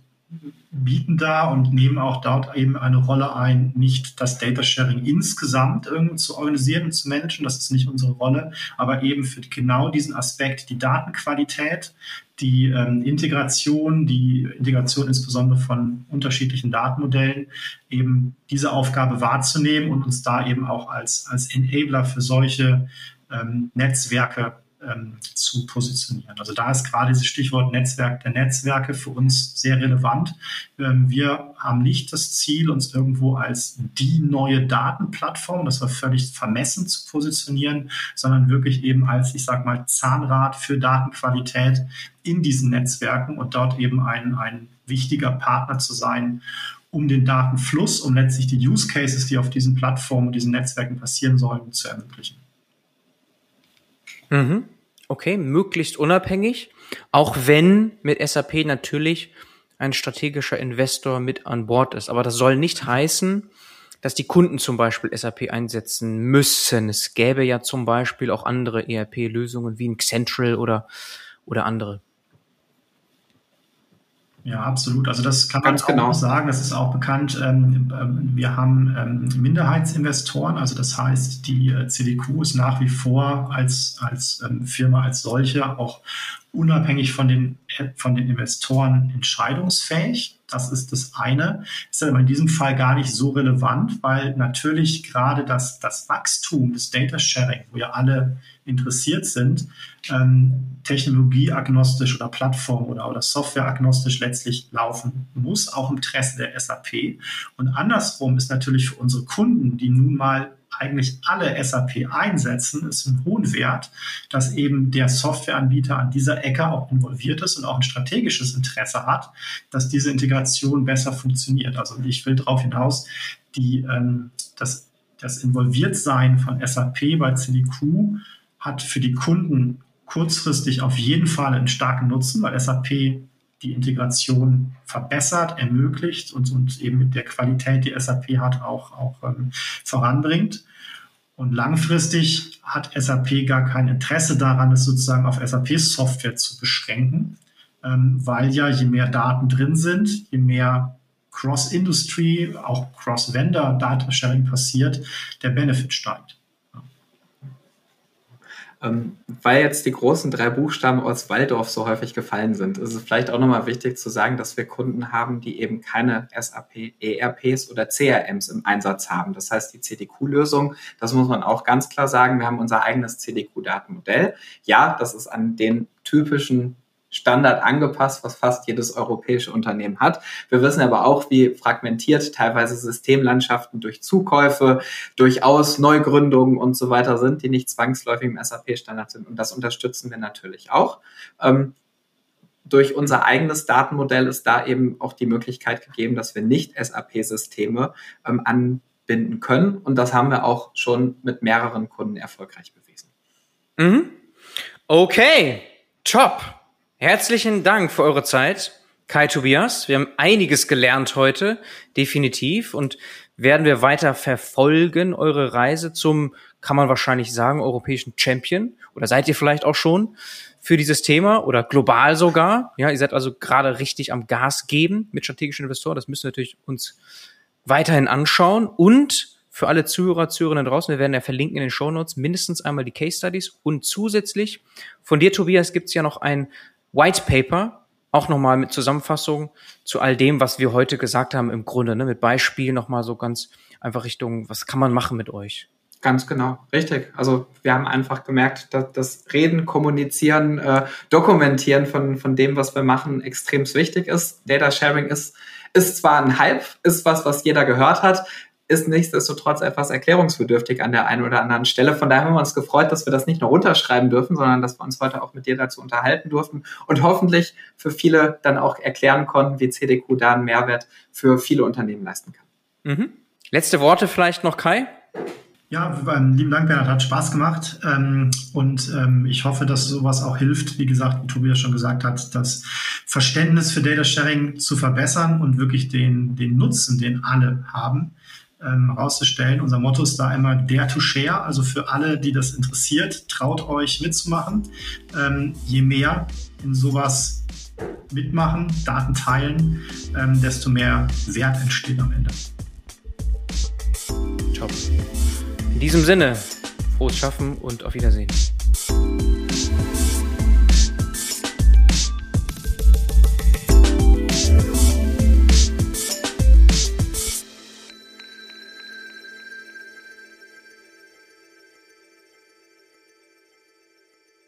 bieten da und nehmen auch dort eben eine Rolle ein, nicht das Data Sharing insgesamt irgendwie zu organisieren und zu managen, das ist nicht unsere Rolle, aber eben für genau diesen Aspekt, die Datenqualität, die ähm, Integration, die Integration insbesondere von unterschiedlichen Datenmodellen, eben diese Aufgabe wahrzunehmen und uns da eben auch als, als Enabler für solche ähm, Netzwerke ähm, zu positionieren. Also da ist gerade dieses Stichwort Netzwerk der Netzwerke für uns sehr relevant. Ähm, wir haben nicht das Ziel, uns irgendwo als die neue Datenplattform, das war völlig vermessen zu positionieren, sondern wirklich eben als, ich sage mal, Zahnrad für Datenqualität in diesen Netzwerken und dort eben ein, ein wichtiger Partner zu sein, um den Datenfluss, um letztlich die Use Cases, die auf diesen Plattformen und diesen Netzwerken passieren sollen, zu ermöglichen. Mhm. Okay, möglichst unabhängig, auch wenn mit SAP natürlich ein strategischer Investor mit an Bord ist. Aber das soll nicht heißen, dass die Kunden zum Beispiel SAP einsetzen müssen. Es gäbe ja zum Beispiel auch andere ERP-Lösungen wie ein Central oder, oder andere. Ja, absolut. Also das kann man Ganz genau. auch sagen. Das ist auch bekannt. Ähm, ähm, wir haben ähm, Minderheitsinvestoren. Also das heißt, die äh, CDQ ist nach wie vor als, als Firma als solche auch unabhängig von den, von den Investoren entscheidungsfähig. Das ist das eine. Ist aber in diesem Fall gar nicht so relevant, weil natürlich gerade das, das Wachstum des Data Sharing, wo ja alle interessiert sind, ähm, technologieagnostisch oder Plattform- oder, oder softwareagnostisch letztlich laufen muss, auch im Interesse der SAP. Und andersrum ist natürlich für unsere Kunden, die nun mal eigentlich alle SAP einsetzen, ist ein hohen Wert, dass eben der Softwareanbieter an dieser Ecke auch involviert ist und auch ein strategisches Interesse hat, dass diese Integration besser funktioniert. Also ich will darauf hinaus, die, ähm, das, das Involviertsein von SAP bei CDQ hat für die Kunden kurzfristig auf jeden Fall einen starken Nutzen, weil SAP die Integration verbessert, ermöglicht und, und eben mit der Qualität, die SAP hat, auch, auch ähm, voranbringt. Und langfristig hat SAP gar kein Interesse daran, es sozusagen auf SAP-Software zu beschränken, ähm, weil ja je mehr Daten drin sind, je mehr Cross-Industry, auch Cross-Vendor-Data-Sharing passiert, der Benefit steigt. Ähm, weil jetzt die großen drei Buchstaben aus Waldorf so häufig gefallen sind, ist es vielleicht auch nochmal wichtig zu sagen, dass wir Kunden haben, die eben keine SAP, ERPs oder CRMs im Einsatz haben. Das heißt, die CDQ-Lösung, das muss man auch ganz klar sagen, wir haben unser eigenes CDQ-Datenmodell. Ja, das ist an den typischen Standard angepasst, was fast jedes europäische Unternehmen hat. Wir wissen aber auch, wie fragmentiert teilweise Systemlandschaften durch Zukäufe, durchaus Neugründungen und so weiter sind, die nicht zwangsläufig im SAP-Standard sind. Und das unterstützen wir natürlich auch. Ähm, durch unser eigenes Datenmodell ist da eben auch die Möglichkeit gegeben, dass wir nicht SAP-Systeme ähm, anbinden können. Und das haben wir auch schon mit mehreren Kunden erfolgreich bewiesen. Mhm. Okay, top. Herzlichen Dank für eure Zeit, Kai Tobias. Wir haben einiges gelernt heute, definitiv, und werden wir weiter verfolgen, eure Reise zum, kann man wahrscheinlich sagen, europäischen Champion. Oder seid ihr vielleicht auch schon für dieses Thema oder global sogar? Ja, ihr seid also gerade richtig am Gas geben mit strategischen Investoren. Das müssen wir natürlich uns weiterhin anschauen und für alle Zuhörer, Zuhörerinnen draußen, wir werden ja verlinken in den Show Notes mindestens einmal die Case Studies und zusätzlich von dir, Tobias, gibt es ja noch ein White Paper, auch nochmal mit Zusammenfassung zu all dem, was wir heute gesagt haben, im Grunde, ne, mit Beispielen nochmal so ganz einfach Richtung, was kann man machen mit euch? Ganz genau, richtig. Also wir haben einfach gemerkt, dass das Reden, Kommunizieren, äh, Dokumentieren von, von dem, was wir machen, extrem wichtig ist. Data Sharing ist, ist zwar ein Hype, ist was, was jeder gehört hat, ist nichtsdestotrotz etwas erklärungsbedürftig an der einen oder anderen Stelle. Von daher haben wir uns gefreut, dass wir das nicht nur runterschreiben dürfen, sondern dass wir uns heute auch mit dir dazu unterhalten durften und hoffentlich für viele dann auch erklären konnten, wie CDQ da einen Mehrwert für viele Unternehmen leisten kann. Mhm. Letzte Worte vielleicht noch, Kai? Ja, lieben Dank, Bernhard, hat Spaß gemacht. Ähm, und ähm, ich hoffe, dass sowas auch hilft, wie gesagt, wie Tobias schon gesagt hat, das Verständnis für Data Sharing zu verbessern und wirklich den, den Nutzen, den alle haben, ähm, rauszustellen. Unser Motto ist da immer Dare to Share, also für alle, die das interessiert, traut euch mitzumachen. Ähm, je mehr in sowas mitmachen, Daten teilen, ähm, desto mehr Wert entsteht am Ende. Top. In diesem Sinne, frohes Schaffen und auf Wiedersehen.